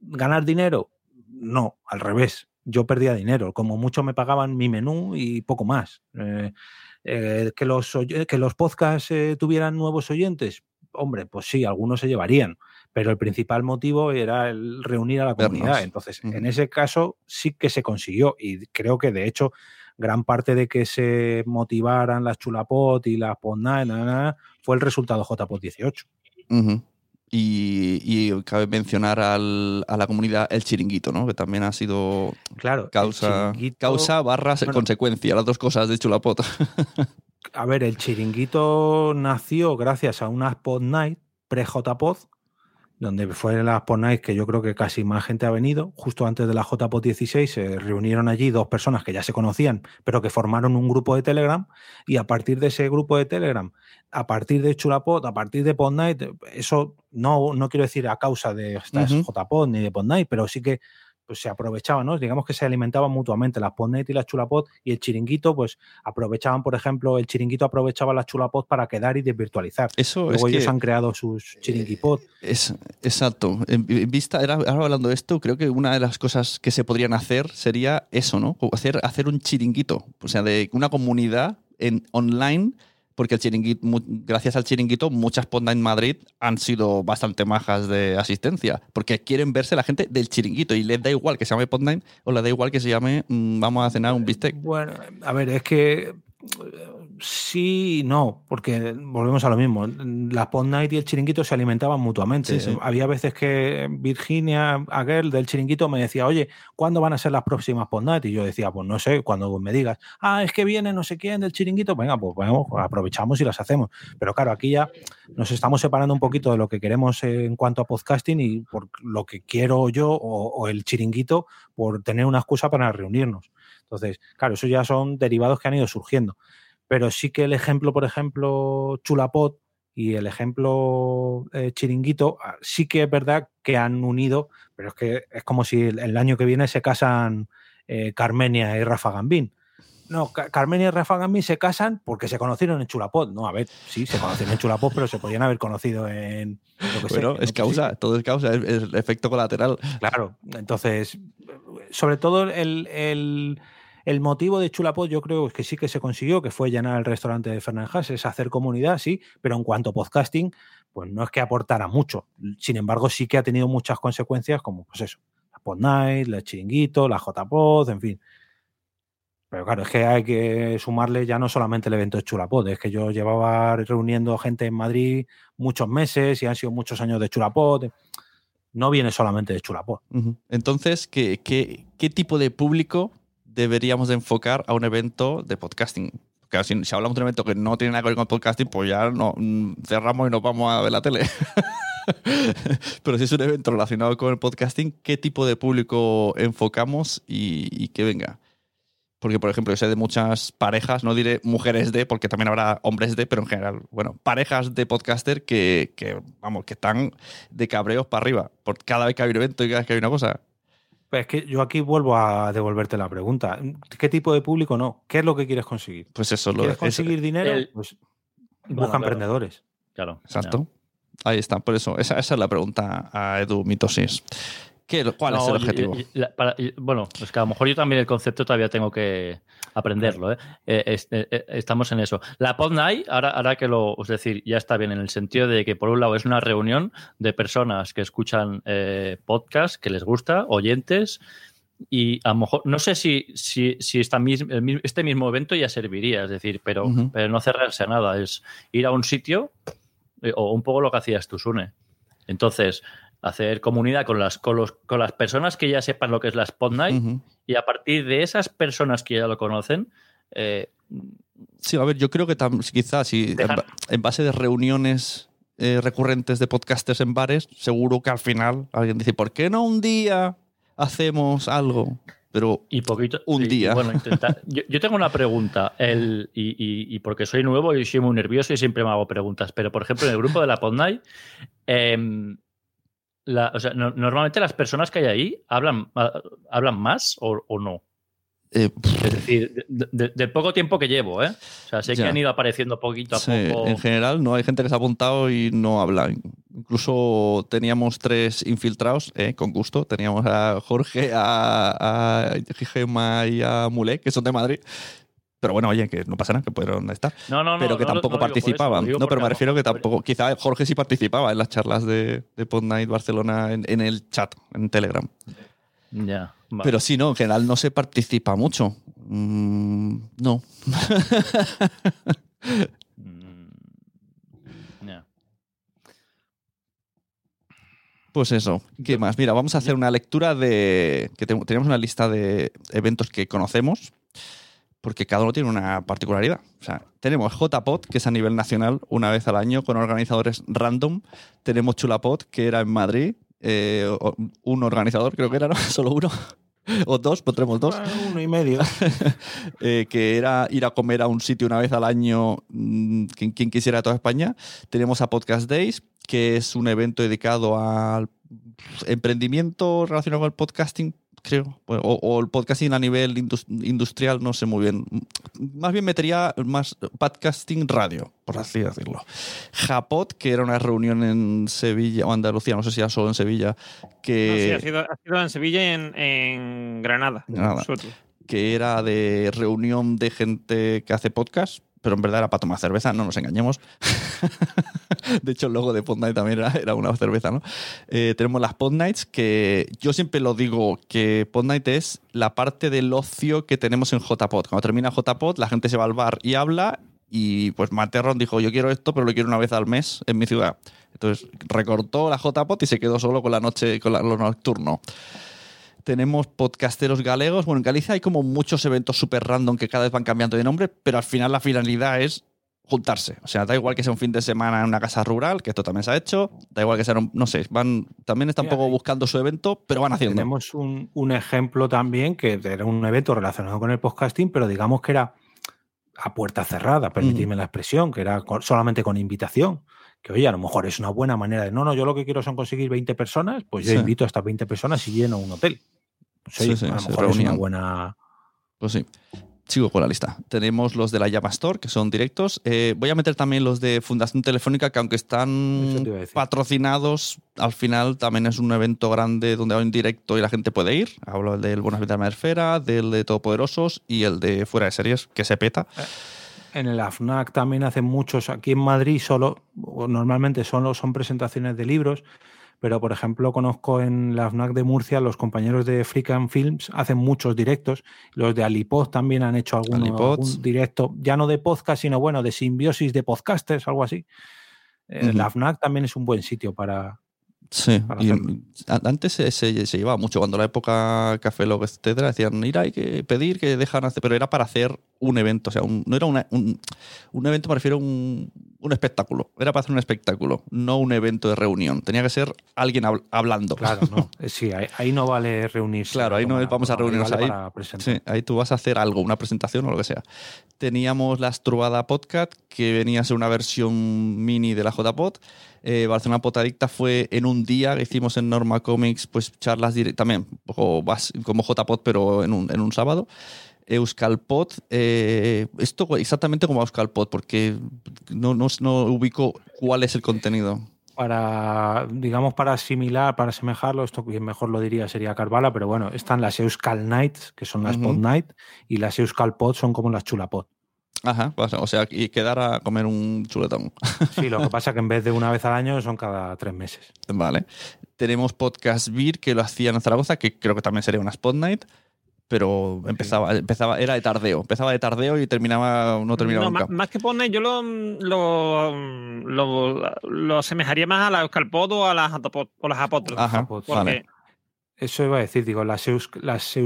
¿Ganar dinero? No, al revés. Yo perdía dinero. Como mucho me pagaban mi menú y poco más. Eh, eh, que, los, que los podcasts eh, tuvieran nuevos oyentes. Hombre, pues sí, algunos se llevarían pero el principal motivo era el reunir a la comunidad. Entonces, en ese caso sí que se consiguió y creo que de hecho gran parte de que se motivaran las Chulapot y las Podnight fue el resultado JPOT 18. y, cabe mencionar a la comunidad el chiringuito, ¿no? Que también ha sido claro, causa, causa barras consecuencia, las dos cosas de Chulapot. a ver, el chiringuito nació gracias a una Pod Night pre-JPod donde fue la Sport Night que yo creo que casi más gente ha venido. Justo antes de la JPOT 16 se reunieron allí dos personas que ya se conocían, pero que formaron un grupo de Telegram y a partir de ese grupo de Telegram, a partir de Chulapot, a partir de Pod Night, eso no, no quiero decir a causa de estas JPOT ni de Pod Night, pero sí que pues se aprovechaban, ¿no? Digamos que se alimentaban mutuamente, las Podnet y las Chulapot y el chiringuito, pues aprovechaban, por ejemplo, el chiringuito aprovechaba las Chulapot para quedar y desvirtualizar. Eso Luego ellos han creado sus chiringuipot. Es, exacto. En, vista, ahora hablando de esto, creo que una de las cosas que se podrían hacer sería eso, ¿no? Hacer, hacer un chiringuito, o sea, de una comunidad en online porque el chiringuito, gracias al chiringuito, muchas Ponda en Madrid han sido bastante majas de asistencia, porque quieren verse la gente del chiringuito y les da igual que se llame Ponda o les da igual que se llame mm, vamos a cenar un bistec. Bueno, a ver, es que sí y no, porque volvemos a lo mismo. La Pod Night y el chiringuito se alimentaban mutuamente. Había veces que Virginia Aguel del chiringuito me decía, oye, ¿cuándo van a ser las próximas Pod Night? Y yo decía, pues no sé, cuando me digas, ah, es que viene no sé quién del chiringuito, venga, pues bueno, aprovechamos y las hacemos. Pero claro, aquí ya nos estamos separando un poquito de lo que queremos en cuanto a podcasting y por lo que quiero yo o el chiringuito por tener una excusa para reunirnos. Entonces, claro, eso ya son derivados que han ido surgiendo. Pero sí que el ejemplo, por ejemplo, Chulapot y el ejemplo eh, Chiringuito, ah, sí que es verdad que han unido, pero es que es como si el, año que viene se casan eh, Carmenia y Rafa Gambín. No, Carmenia y Rafa Gambín se casan porque se conocieron en Chulapot. No, a ver, sí, se conocieron en Chulapot, pero se podían haber conocido en. Lo que bueno, es causa, todo es causa, es, es, efecto colateral. Claro, entonces, sobre todo el el motivo de Chulapod yo creo que sí que se consiguió, que fue llenar el restaurante de Fernández, es hacer comunidad, sí, pero en cuanto a podcasting, pues no es que aportara mucho. Sin embargo, sí que ha tenido muchas consecuencias, como pues eso, la Pod Night, la Chiringuito, la JPod, en fin. Pero claro, es que hay que sumarle ya no solamente el evento de Chulapod, es que yo llevaba reuniendo gente en Madrid muchos meses y han sido muchos años de Chulapod. No viene solamente de Chulapod. Entonces, ¿qué, qué, qué tipo de público deberíamos de enfocar a un evento de podcasting. Porque si, si, hablamos de un evento que no tiene nada que ver con podcasting, pues ya no, mm, cerramos y nos vamos a ver la tele. Pero si es un evento relacionado con el podcasting, ¿qué tipo de público enfocamos y, y que venga? Porque, por ejemplo, yo sé de muchas parejas, no diré mujeres de, porque también habrá hombres de, pero en general, bueno, parejas de podcaster que, que vamos, que están de cabreos para arriba. Por cada vez que hay un evento y cada vez que hay una cosa. Pues es que yo aquí vuelvo a devolverte la pregunta. ¿Qué tipo de público no? ¿Qué es lo que quieres conseguir? Pues eso. ¿Quieres conseguir dinero? Pues busca emprendedores. Claro. Exacto. Ahí está. Por eso, esa, esa, es la pregunta a Edu Mitosis. ¿Qué, ¿Cuál es el objetivo? y- la- para- y- bueno, es que a lo mejor yo también el concepto todavía tengo que aprenderlo. ¿eh? Eh, es- eh, estamos en eso. La Pod Night, ahora, ahora que lo, es decir, ya está bien en el sentido de que por un lado es una reunión de personas que escuchan eh, podcast, que les gusta, oyentes. Y a lo mejor, no sé si, si, si esta mis- este mismo evento ya serviría, es decir, pero, pero no cerrarse a nada, es ir a un sitio o un poco lo que hacías tú, Sune. Entonces, hacer comunidad con las, con, los, con las personas que ya sepan lo que es la Spot Night y a partir de esas personas que ya lo conocen, eh, Sí, a ver, yo creo que quizás si en, Dejar- ba- en base de reuniones eh, recurrentes de podcasters en bares, seguro que al final alguien dice, ¿por qué no un día hacemos algo? Pero y poquito. Un día. bueno, yo tengo una pregunta, el, y, y- y porque soy nuevo y soy muy nervioso y siempre me hago preguntas, pero por ejemplo, en el grupo de la Pod Night, em, la- o sea, no- normalmente las personas que hay ahí hablan, ah, hablan más o, o no. eh, Es decir, de- de- del poco tiempo que llevo, ¿eh? O sea, sé Ya. que han ido apareciendo poquito a sí, poco. en general no hay gente que se ha apuntado y no habla. Incluso teníamos tres infiltrados, eh, con gusto. Teníamos a Jorge, a, a Gema y a Mulé, que son de Madrid. Pero bueno, oye, que no pasa nada, que pudieron estar. No, no, no, pero que no tampoco eso, participaban. no, pero me refiero que tampoco. Quizá Jorge sí participaba en las charlas de, de Pod Night Barcelona en, en el chat, en Telegram. Ya. vale. Pero sí, no, en general no se participa mucho. Mm, no. Mm, ya. Pues eso. ¿Qué más? Mira, vamos a hacer una lectura de. que te- tenemos una lista de eventos que conocemos. Porque cada uno tiene una particularidad. O sea, tenemos JPod, que es a nivel nacional, una vez al año, con organizadores random. Tenemos Chulapod, que era en Madrid. eh, un organizador, creo que era, ¿no? Solo uno. O dos, tenemos dos. Bueno, uno y medio. eh, que era ir a comer a un sitio una vez al año, mm, quien, quien quisiera toda España. Tenemos a Podcast Days, que es un evento dedicado al emprendimiento relacionado con el podcasting, creo, o, o el podcasting a nivel indus- industrial, no sé muy bien. Más bien metería más podcasting radio, por así decirlo. Japot, que era una reunión en Sevilla o Andalucía, no sé si era solo en Sevilla, No, sí, que ha, sido, ha sido en Sevilla y en, en Granada. Granada. que era de reunión de gente que hace podcast, pero en verdad era para tomar cerveza, no nos engañemos. de hecho, el logo de Pod Night también era, era una cerveza, ¿no? Eh, tenemos las Pod Nights, que yo siempre lo digo, que Pod Night es la parte del ocio que tenemos en JPod. Cuando termina JPod, la gente se va al bar y habla, y pues Materron dijo, yo quiero esto, pero lo quiero una vez al mes en mi ciudad. Entonces recortó la JPod y se quedó solo con la noche, con la- lo nocturno. Tenemos podcasteros galegos. Bueno, en Galicia hay como muchos eventos súper random que cada vez van cambiando de nombre, pero al final la finalidad es juntarse. O sea, da igual que sea un fin de semana en una casa rural, que esto también se ha hecho. Da igual que sea, un- no sé, van, también están un poco buscando su evento, pero van haciendo. Tenemos un, un ejemplo también que era un evento relacionado con el podcasting, pero digamos que era a puerta cerrada, permitidme la expresión, que era con- solamente con invitación. Que oye, a lo mejor es una buena manera de no, no, yo lo que quiero son conseguir 20 personas, pues yo Sí. invito a estas 20 personas y lleno un hotel. Pues, Sí, oye, sí, a lo mejor es una buena. Pues sí. Sigo con la lista. Tenemos los de la Llama Store, que son directos. Eh, voy a meter también los de Fundación Telefónica, que aunque están patrocinados, al final también es un evento grande donde hay un directo y la gente puede ir. Hablo del Buenas Vidas de la Esfera, del de Todopoderosos y el de Fuera de Series, que se peta. En el AFNAC también hacen muchos. Aquí en Madrid solo, normalmente solo son presentaciones de libros, pero por ejemplo conozco en la AFNAC de Murcia, los compañeros de Freak and Films hacen muchos directos. Los de Alipod también han hecho alguno, algún directo, ya no de podcast, sino bueno, de simbiosis de podcasters, algo así. Eh, Ujú. La AFNAC también es un buen sitio para... Sí, y antes se, se- se llevaba mucho, cuando la época Café Log, etcétera, decían, mira, hay que pedir que dejan hacer, pero era para hacer un evento, o sea, un- no era una- un, un evento, me refiero a un, un espectáculo, era para hacer un espectáculo, no un evento de reunión, tenía que ser alguien habl- hablando. Claro, no. Eh, Sí, ahí, ahí no vale reunirse. Claro, ahí no tomar vamos a reunirnos vale ahí. Sí, ahí tú vas a hacer algo, una presentación o lo que sea. Teníamos la Estrubada Podcast, que venía a ser una versión mini de la JPod. Eh, Barcelona Potadicta fue en un día que hicimos en Norma Comics, pues charlas direct- también, un poco bas- como JPod, pero en un, en un sábado. Euskalpod, eh, esto exactamente como Euskalpod, porque no, no, no ubico cuál es el contenido. para, digamos, para asimilar, para asemejarlo, esto quien mejor lo diría sería Carvala, pero bueno, están las Euskal Nights, que son las. Pod Night, y las Euskal Pod son como las Chulapod. Ajá, pues, o sea, y quedar a comer un chuletón. Sí, lo que pasa que en vez de una vez al año son cada tres meses. Vale. Tenemos Podcast Beer, que lo hacían en Zaragoza, que creo que también sería una Spot Night, pero empezaba, empezaba, era de tardeo. Empezaba de tardeo y terminaba, no terminaba No, nunca. más, más que pone, yo lo, lo, lo, lo asemejaría más a la Euskalpod o a las Atopod, o las Apotros. Ajá, porque, vale. Eso iba a decir, digo, las Eusk, las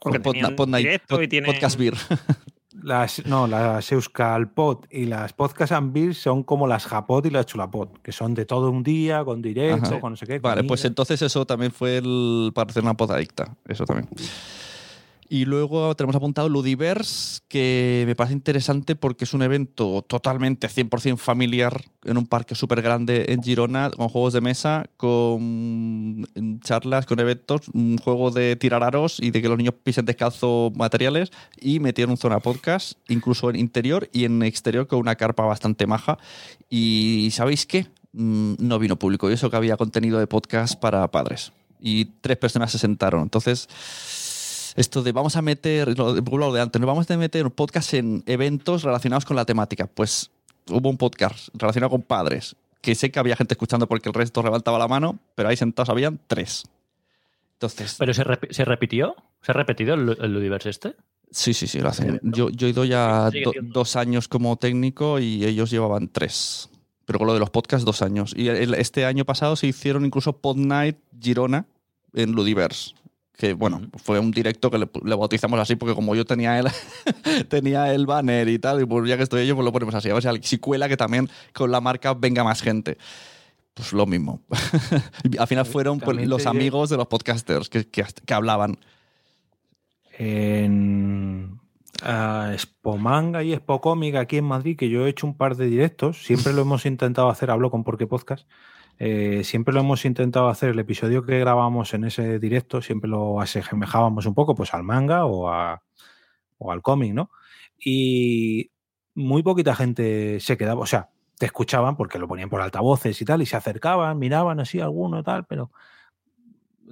porque Pod- directo y tienen- Podcast Beer. las, no, las Euskal Pod y las Podcast and Beer son como las Japod y las Chulapod, que son de todo un día, con directo, Ajá. con no sé qué. Vale, pues comida. entonces eso también fue el, para hacer una podadicta. Eso también. Y luego tenemos apuntado Ludiverse, que me parece interesante porque es un evento totalmente 100% familiar en un parque súper grande en Girona, con juegos de mesa, con charlas, con eventos, un juego de tirar aros y de que los niños pisen descalzo materiales y metieron zona podcast, incluso en interior y en exterior con una carpa bastante maja. Y ¿sabéis qué? Mm, No vino público y eso que había contenido de podcast para padres. Y tres personas se sentaron. Entonces, esto de vamos a meter, lo de, lo de antes, no vamos a meter un podcast en eventos relacionados con la temática. Pues hubo un podcast relacionado con padres, que sé que había gente escuchando porque el resto levantaba la mano, pero ahí sentados habían tres. Entonces, ¿Pero se, repi- se repitió? ¿Se ha repetido el, el Ludiverse este? sí, sí, sí, lo hacen. Yo, yo he ido ya do- dos años como técnico y ellos llevaban tres. Pero con lo de los podcasts, dos años. Y el- este año pasado se hicieron incluso Pod Night Girona en Ludiverse. Que bueno, fue un directo que le, le bautizamos así porque como yo tenía el, tenía el banner y tal, y pues ya que estoy yo, pues lo ponemos así. A ver si- si cuela que también con la marca venga más gente. Pues lo mismo. Al final fueron pues, los amigos de los podcasters que, que, que hablaban. en Expomanga y Expocomic aquí en Madrid, que yo he hecho un par de directos, siempre lo hemos intentado hacer, hablo con Porque Podcast, eh, siempre lo hemos intentado hacer, el episodio que grabamos en ese directo, siempre lo asemejábamos un poco pues al manga o, al cómic, ¿no? Y muy poquita gente se quedaba, o sea, te escuchaban porque lo ponían por altavoces y tal, y se acercaban, miraban así alguno y tal, pero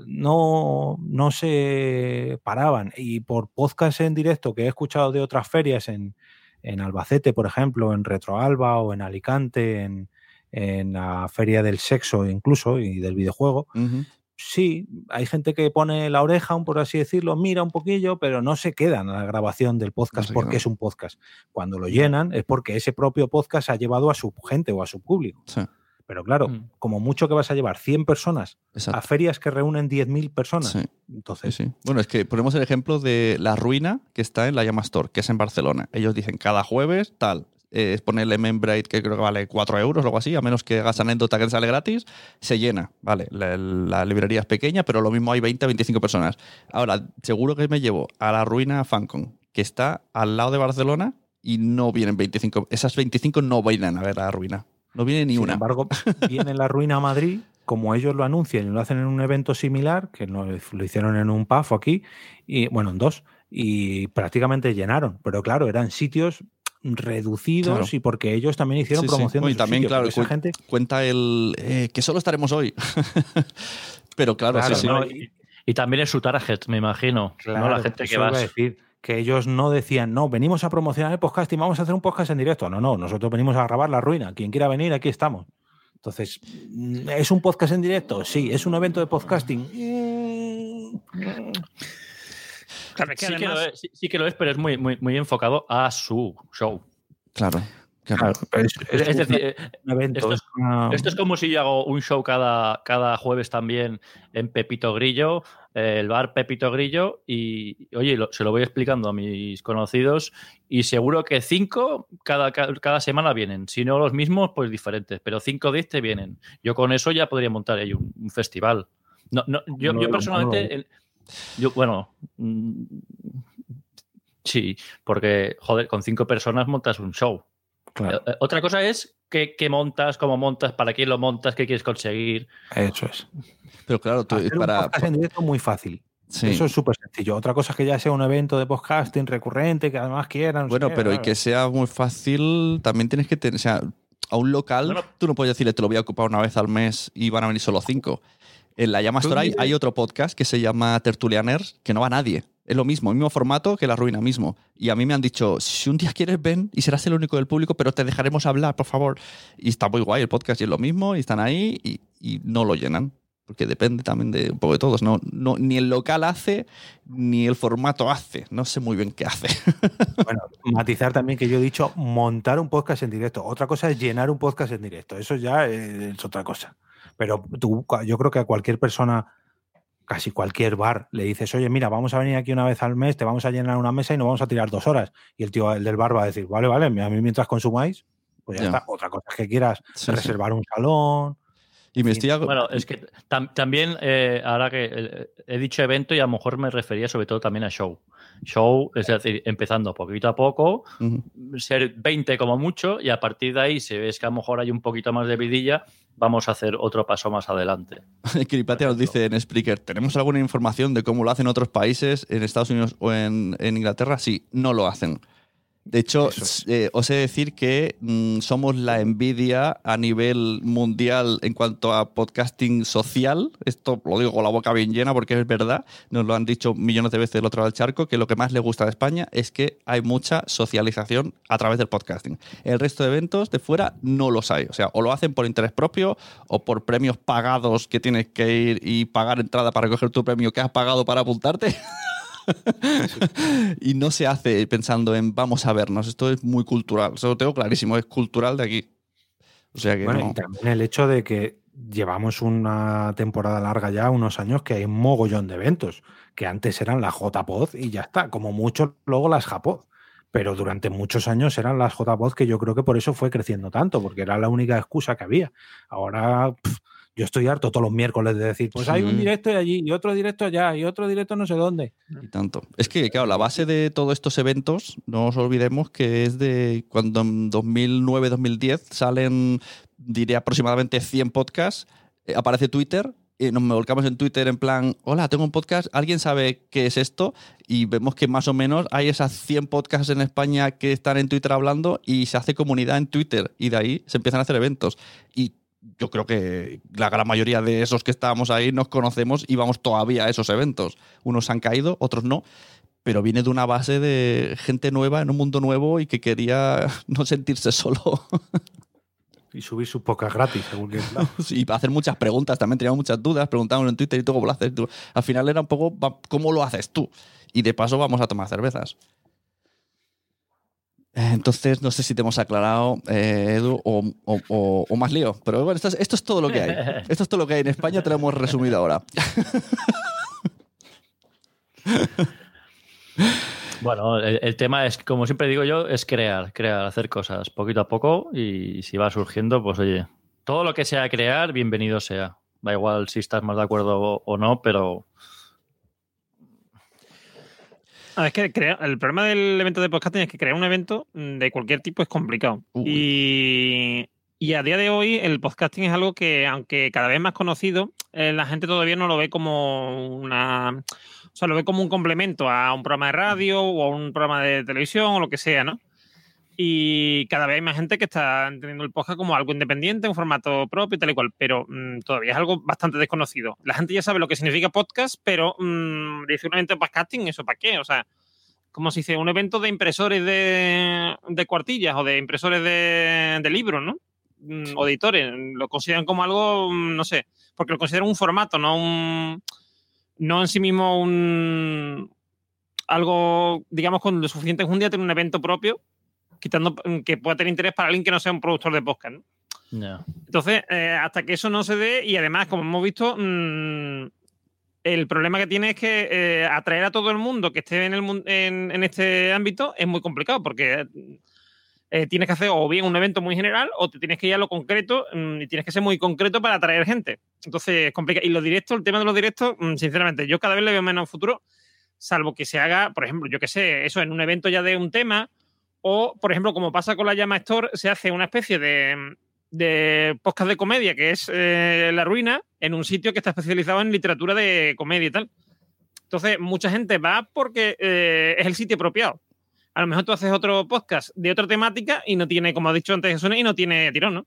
no, no se paraban. Y por podcast en directo que he escuchado de otras ferias en, en Albacete, por ejemplo, en Retroalba o en Alicante, en, en la Feria del Sexo incluso y del videojuego, sí, hay gente que pone la oreja, un por así decirlo, mira un poquillo, pero no se quedan a la grabación del podcast porque es un podcast. Cuando lo llenan es porque ese propio podcast ha llevado a su gente o a su público. Sí, Pero claro, Mm. como mucho que vas a llevar 100 personas a ferias que reúnen 10.000 personas. Sí. Sí, Entonces, sí. Bueno, es que ponemos el ejemplo de La Ruina, que está en la Llama Store, que es en Barcelona. Ellos dicen cada jueves, tal. Eh, es ponerle membrane que creo que vale 4 euros o algo así, a menos que hagas anécdota que sale gratis, se llena. Vale, la, la librería es pequeña, pero lo mismo hay 20, 25 personas. Ahora, seguro que me llevo a La Ruina Fancon, que está al lado de Barcelona y no vienen 25. Esas 25 no vienen a ver La Ruina. No viene ni sin una. embargo, viene la ruina a Madrid, como ellos lo anuncian y lo hacen en un evento similar, que lo, lo hicieron en un PAF aquí, y bueno, en dos, y prácticamente llenaron. Pero claro, eran sitios reducidos Claro. y porque ellos también hicieron Sí, sí. promoción de y también, claro, porque esa cu- gente Cuenta el eh, que solo estaremos hoy. pero claro, Claro, sí, sí. no, ¿no? Y, y también es su target, me imagino. Claro, ¿no? La gente que va. a decir que ellos no decían, no, venimos a promocionar el podcast y vamos a hacer un podcast en directo. No, no, nosotros venimos a grabar la ruina. Quien quiera venir, aquí estamos. Entonces, ¿es un podcast en directo? Sí. ¿Es un evento de podcasting? Mm, Claro, es que Sí, que lo es, sí- sí que lo es, pero es muy, muy, muy enfocado a su show. Claro. es, decir, eh, esto es- esto como si yo hago un show cada, cada jueves también en Pepito Grillo, eh, el bar Pepito Grillo, y oye, lo- se lo voy explicando a mis conocidos, y seguro que cinco cada, ca- cada semana vienen. Si no los mismos, pues diferentes, pero cinco de este vienen. Yo con eso ya podría montar ahí un, un festival. No, no, yo, No, yo no, personalmente. Yo, bueno, mm, sí, porque, joder, con cinco personas montas un show. claro, Eh, Otra cosa es qué, qué montas, cómo montas, para quién lo montas, qué quieres conseguir. eso es. Pero claro, tú, Hacer un para. podcast en directo es muy fácil. sí. Eso es súper sencillo. Otra cosa es que ya sea un evento de podcasting recurrente, que además quieran. no Bueno, pero y que sea muy fácil, también tienes que tener. O sea, a un local, tú no puedes decirle te lo voy a ocupar una vez al mes y van a venir solo cinco. En la Llama Store hay, otro podcast que se llama Tertulianers, que no va nadie. Es lo mismo, el mismo formato que La Ruina mismo. Y a mí me han dicho, si un día quieres, ven y serás el único del público, pero te dejaremos hablar, por favor. Y está muy guay el podcast y es lo mismo, y están ahí y, y no lo llenan. Porque depende también de un poco de todos. No, no, ni el local hace, ni el formato hace. No sé muy bien qué hace. Bueno, matizar también que yo he dicho montar un podcast en directo. Otra cosa es llenar un podcast en directo. Eso ya es otra cosa. Pero tú, yo creo que a cualquier persona, casi cualquier bar, le dices, oye, mira, vamos a venir aquí una vez al mes, te vamos a llenar una mesa y nos vamos a tirar dos horas. Y el tío, el del bar va a decir, vale, vale, a mí mientras consumáis, pues ya, Ya. está. Otra cosa es que quieras Sí, sí. reservar un salón. Y me estoy... Bueno, es que tam- también, eh, ahora que eh, he dicho evento y a lo mejor me refería sobre todo también a show. Show, es decir, empezando poquito a poco, ser 20 como mucho y a partir de ahí, si ves que a lo mejor hay un poquito más de vidilla, vamos a hacer otro paso más adelante. Kiripatia nos dice en Spreaker, ¿tenemos alguna información de cómo lo hacen otros países, en Estados Unidos o en, en Inglaterra? Sí, no lo hacen. De hecho, eh, os he de decir que mm, somos la envidia a nivel mundial en cuanto a podcasting social. Esto lo digo con la boca bien llena porque es verdad. Nos lo han dicho millones de veces del otro lado del charco, que lo que más le gusta de España es que hay mucha socialización a través del podcasting. El resto de eventos de fuera no los hay. O sea, o lo hacen por interés propio o por premios pagados que tienes que ir y pagar entrada para coger tu premio que has pagado para apuntarte. y no se hace pensando en vamos a vernos. Esto es muy cultural. Eso lo tengo clarísimo. Es cultural de aquí. O sea que Bueno, no. y también el hecho de que llevamos una temporada larga ya, unos años, que hay un mogollón de eventos, que antes eran la JPod y ya está, como mucho luego las JPod. Pero durante muchos años eran las JPod que yo creo que por eso fue creciendo tanto, porque era la única excusa que había. Ahora yo estoy harto todos los miércoles de decir, pues hay un directo de allí y otro directo allá y otro directo no sé dónde. Y tanto. Es que, claro, la base de todos estos eventos, no os olvidemos que es de cuando en 2009-2010 salen, diré aproximadamente 100 podcasts, eh, aparece Twitter, y nos volcamos en Twitter en plan, hola, tengo un podcast, ¿alguien sabe qué es esto? Y vemos que más o menos hay esas 100 podcasts en España que están en Twitter hablando y se hace comunidad en Twitter y de ahí se empiezan a hacer eventos. Y yo creo que la gran mayoría de esos que estábamos ahí nos conocemos y vamos todavía a esos eventos. Unos han caído, otros no, pero viene de una base de gente nueva en un mundo nuevo y que quería no sentirse solo. Y subir sus pocas gratis, según lado. y hacer muchas preguntas, también teníamos muchas dudas, preguntábamos en Twitter y tú cómo lo haces tú. Al final era un poco, ¿cómo lo haces tú? Y de paso vamos a tomar cervezas. Eh, Entonces, no sé si te hemos aclarado, eh, Edu, o, o- o- o más lío. Pero bueno, esto es, esto es todo lo que hay. Esto es todo lo que hay en España, te lo hemos resumido ahora. Bueno, el, el tema es, como siempre digo yo, es crear, crear, hacer cosas poquito a poco y si va surgiendo, pues oye, todo lo que sea crear, bienvenido sea. Da igual si estás más de acuerdo o no, pero Ah, es que crea- el problema del evento de podcasting es que crear un evento mm, de cualquier tipo es complicado. Y, y a día de hoy el podcasting es algo que, aunque cada vez más conocido, eh, la gente todavía no lo ve como una... O sea, lo ve como un complemento a un programa de radio o a un programa de televisión o lo que sea, ¿no? Y cada vez hay más gente que está entendiendo el podcast como algo independiente, un formato propio y tal y cual, pero mm, todavía es algo bastante desconocido. La gente ya sabe lo que significa podcast, pero mm, dice un evento de podcasting, ¿eso para qué? O sea, como se dice, un evento de impresores de, de cuartillas o de impresores de, de libros, ¿no? Mm, O editores. Lo consideran como algo, mm, no sé, porque lo consideran un formato, no un. No en sí mismo un. Algo, digamos, con lo suficiente un día tener un evento propio, quitando mm, que pueda tener interés para alguien que no sea un productor de podcast, ¿no? ya. Entonces, eh, hasta que eso no se dé, y además, como hemos visto, mm, el problema que tiene es que eh, atraer a todo el mundo que esté en, el, en, en este ámbito es muy complicado, porque eh, tienes que hacer o bien un evento muy general o te tienes que ir a lo concreto mm, y tienes que ser muy concreto para atraer gente. Entonces, es complicado. Y los directos, el tema de los directos, sinceramente, yo cada vez le veo menos futuro, salvo que se haga, por ejemplo, yo que sé, eso en un evento ya de un tema, o, por ejemplo, como pasa con la Llama Store, se hace una especie de, de podcast de comedia, que es eh, La Ruina, en un sitio que está especializado en literatura de comedia y tal. Entonces, mucha gente va porque eh, es el sitio apropiado. a lo mejor tú haces otro podcast de otra temática y no tiene, como ha dicho antes Jesús, y no tiene tirón, ¿no?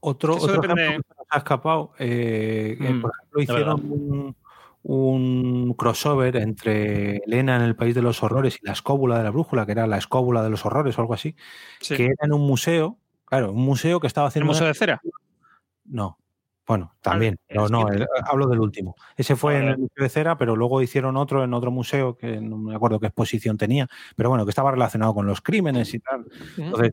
Otro, Eso otro depende- ejemplo que se ha escapado, eh, Mm, por ejemplo, hicieron un, un crossover entre Elena en el País de los Horrores y la escóbula de la brújula, que era la escóbula de los horrores o algo así, Sí. que era en un museo, claro, un museo que estaba ¿El haciendo... museo una- de cera? No, bueno, también, el pero no, siguiente. el- hablo del último. Ese fue en el Museo de Cera, pero luego hicieron otro en otro museo, que no me acuerdo qué exposición tenía, pero bueno, que estaba relacionado con los crímenes y tal. Entonces,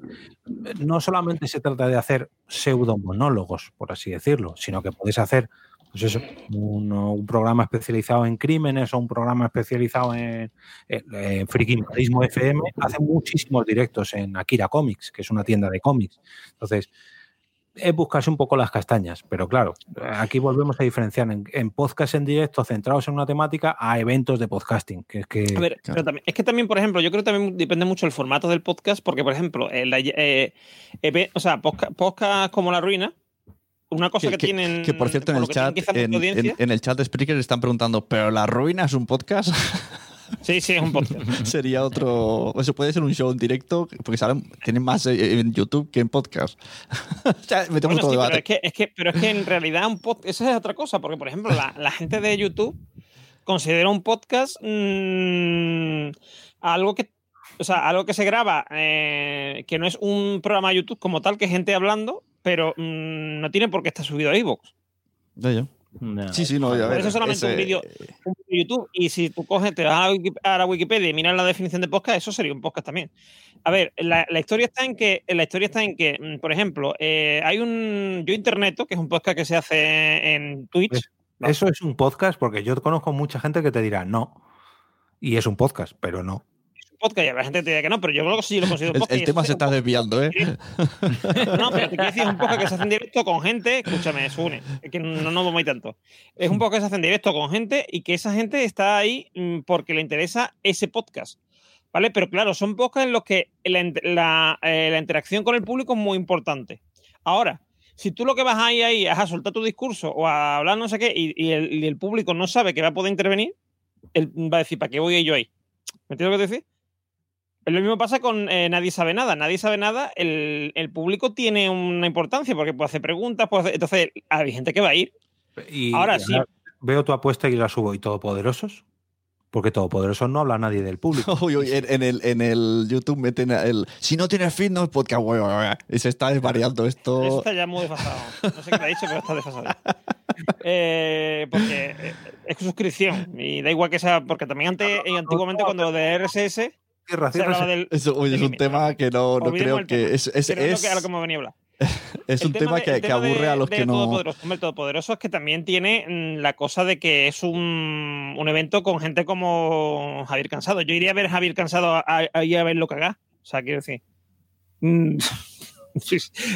no solamente se trata de hacer pseudomonólogos, por así decirlo, sino que podéis hacer, pues eso, un, programa especializado en crímenes o un programa especializado en, en, en FM. Hacen muchísimos directos en Akira Comics, que es una tienda de cómics. Entonces, es buscarse un poco las castañas, pero claro, aquí volvemos a diferenciar en, podcast en directo centrados en una temática a eventos de podcasting, que es que... A ver, pero también, es que también, por ejemplo, yo creo que también depende mucho el formato del podcast, porque, por ejemplo, eh, eh, o sea, podcast, como La Ruina, una cosa que, que, tienen. que, por cierto, en el, chat, en, en, en, el chat de Spreaker están preguntando, ¿pero La Ruina es un podcast? Sí, sí, es un podcast. Sería otro. Eso puede ser un show en directo, porque salen, tienen más en YouTube que en podcast. o sea, metemos bueno, todo sí, debate. Pero es, que, es que, pero es que en realidad un podcast. Esa es otra cosa, porque, por ejemplo, la, la gente de YouTube considera un podcast mmm, algo que. O sea, algo que se graba, eh, que no es un programa de YouTube como tal, que es gente hablando, pero mmm, no tiene por qué estar subido a iVoox. Ya, ya. No. Sí, sí, no, ya Por eso es solamente ese... un vídeo de YouTube. Y si tú coges, te vas a la Wikipedia y miras la definición de podcast, eso sería un podcast también. A ver, la, la historia está en que, la historia está en que, mm, por ejemplo, eh, hay un Yo Interneto, que es un podcast que se hace en Twitch. Pues, no. Eso es un podcast, porque yo conozco mucha gente que te dirá no. Y es un podcast, pero no podcast y la gente te diga que no, pero yo creo que sí lo considero un podcast. El, el tema se está desviando, ¿eh? No, pero te quiero decir, es un podcast que se hace en directo con gente, escúchame, Sune, que no nos vamos tanto. Es un podcast que se hace en directo con gente y que esa gente está ahí mm, porque le interesa ese podcast. ¿Vale? Pero claro, son podcasts en los que la, la, eh, la interacción con el público es muy importante. Ahora, si tú lo que vas ahí, ahí es a soltar tu discurso o a hablar no sé qué y, y, el, y el, público no sabe que va a poder intervenir, él va a decir, ¿para qué voy yo ahí? ¿Me entiendes lo que te decir? Lo mismo pasa con eh, Nadie sabe nada. Nadie sabe nada, el, el, público tiene una importancia porque puede hacer preguntas, puede hacer, entonces hay gente que va a ir. Y ahora sí. Veo tu apuesta y la subo. ¿Y Todopoderosos? Porque Todopoderosos no habla nadie del público. Uy, uy, en, el, en el YouTube meten el. Si no tienes feed, no es podcast. Uy, uy, uy, y se está desvariando esto. Eso está ya muy desfasado. No sé qué te ha dicho, pero está desfasado. Eh, porque es suscripción. Y da igual que sea. Porque también antes, antiguamente, cuando lo de RSS. Tierra, se hablaba del, Eso, oye, es un tema que no, no creo que. Es, es, pero es, es lo que, a lo que me venía a hablar. es un tema, de, que, que, aburre de, a los que no. Todopoderoso. Hombre, el Todopoderoso es que también tiene mm, la cosa de que es un, un, evento con gente como Javier Cansado. Yo iría a ver a Javier Cansado a, a, a, a verlo cagar. O sea, quiero decir. Mm, o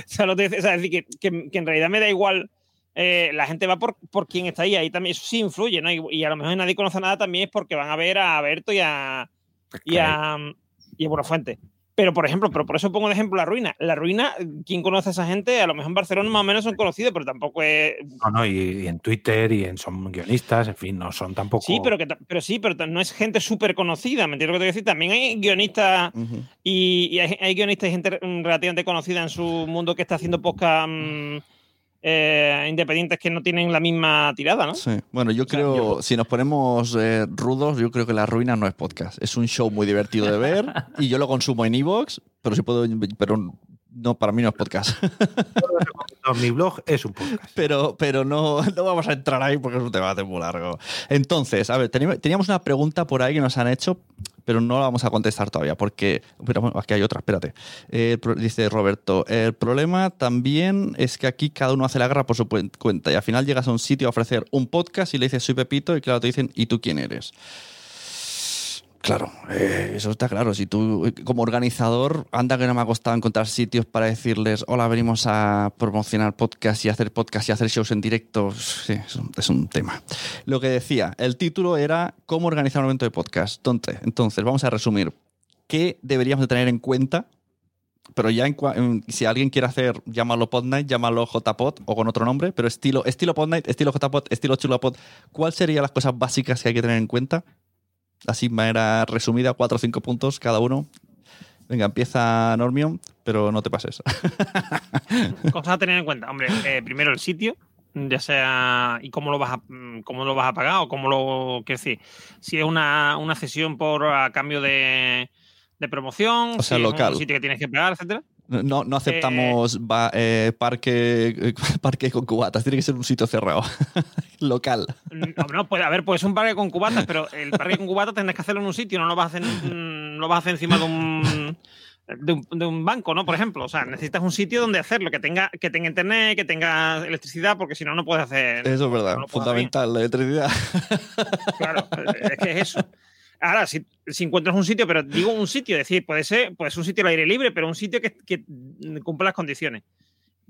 sea, no te, o sea, es decir, que, que, que, en realidad me da igual. Eh, la gente va por, por quien está ahí. Ahí también eso sí influye, ¿no? Y, y, a lo mejor nadie conoce nada también es porque van a ver a Berto y a. Y a, y a Buenafuente. Pero, por ejemplo, pero por eso pongo de ejemplo la ruina. La ruina, ¿quién conoce a esa gente? A lo mejor en Barcelona más o menos son conocidos, pero tampoco es. No, no, y, y en Twitter y en son guionistas, en fin, no son tampoco. Sí, pero que pero sí, pero no es gente súper conocida, ¿me entiendes lo que te quiero decir? También hay guionistas uh -huh. y, y hay, hay, guionistas y gente relativamente conocida en su mundo que está haciendo podcast. Um, eh, independientes que no tienen la misma tirada, ¿no? Sí. Bueno, yo creo, sea, yo... si nos ponemos eh, rudos, yo creo que La Ruina no es podcast. Es un show muy divertido de ver y yo lo consumo en Evox, pero si puedo, pero no, para mí no es podcast. No, mi blog es un podcast. Pero, pero no, no vamos a entrar ahí porque es un debate muy largo. Entonces, a ver, teníamos una pregunta por ahí que nos han hecho, pero no la vamos a contestar todavía porque. Pero bueno, aquí hay otra, espérate. Eh, dice Roberto: El problema también es que aquí cada uno hace la guerra por su cuenta y al final llegas a un sitio a ofrecer un podcast y le dices soy Pepito y claro, te dicen ¿y tú quién eres? Claro, eh, eso está claro. Si tú, como organizador, anda que no me ha costado encontrar sitios para decirles, hola, venimos a promocionar podcast y hacer podcast y hacer shows en directo. Sí, es un, tema. Lo que decía, el título era cómo organizar un evento de podcast. Entonces, entonces vamos a resumir. ¿Qué deberíamos de tener en cuenta? Pero ya en, si alguien quiere hacer, llámalo Podnight, llámalo JPod o con otro nombre, pero estilo, estilo Podnight, estilo JPod, estilo Chulapod, ¿cuáles serían las cosas básicas que hay que tener en cuenta? Así de manera resumida, cuatro o cinco puntos cada uno. Venga, empieza Normion, pero no te pases. Cosas a tener en cuenta. Hombre, eh, primero el sitio, ya sea y cómo lo vas a mm, cómo lo vas a pagar o cómo lo quiero decir si es una, una cesión por a cambio de, de promoción O sea, si es local. un sitio que tienes que pagar etcétera No, no aceptamos ba- eh, parque, parque con cubatas, tiene que ser un sitio cerrado, local. no, no, puede haber pues un parque con cubatas pero el parque con cubatas tendrás que hacerlo en un sitio no lo vas a hacer mm, lo vas a hacer encima de un de un, de un banco, ¿no? Por ejemplo, o sea, necesitas un sitio donde hacerlo, que tenga, que tenga internet, que tenga electricidad, porque si no, no puedes hacer. Eso es verdad, no fundamental, la electricidad. Claro, es que es eso. Ahora, si, encuentras un sitio, pero digo un sitio, es decir, puede ser pues un sitio al aire libre, pero un sitio que, que cumpla las condiciones.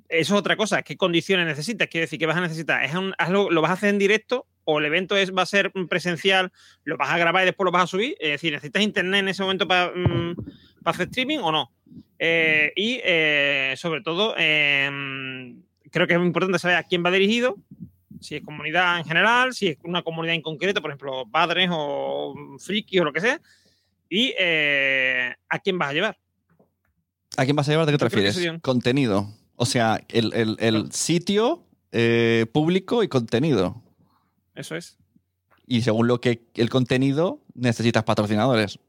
Eso es otra cosa. ¿Qué condiciones necesitas? Quiero decir, ¿qué vas a necesitar? ¿Es un- ¿Lo vas a hacer en directo o el evento es, va a ser presencial? ¿Lo vas a grabar y después lo vas a subir? Es decir, ¿necesitas internet en ese momento para mm, hacer streaming o no? Eh, y eh, sobre todo, eh, creo que es muy importante saber a quién va dirigido, si es comunidad en general, si es una comunidad en concreto, por ejemplo, padres o friki o lo que sea, y eh, a quién vas a llevar. ¿A quién vas a llevar? ¿De qué te que refieres? Contenido. O sea, el, el- el sitio eh, público y contenido. Eso es. Y según lo que el contenido, necesitas patrocinadores.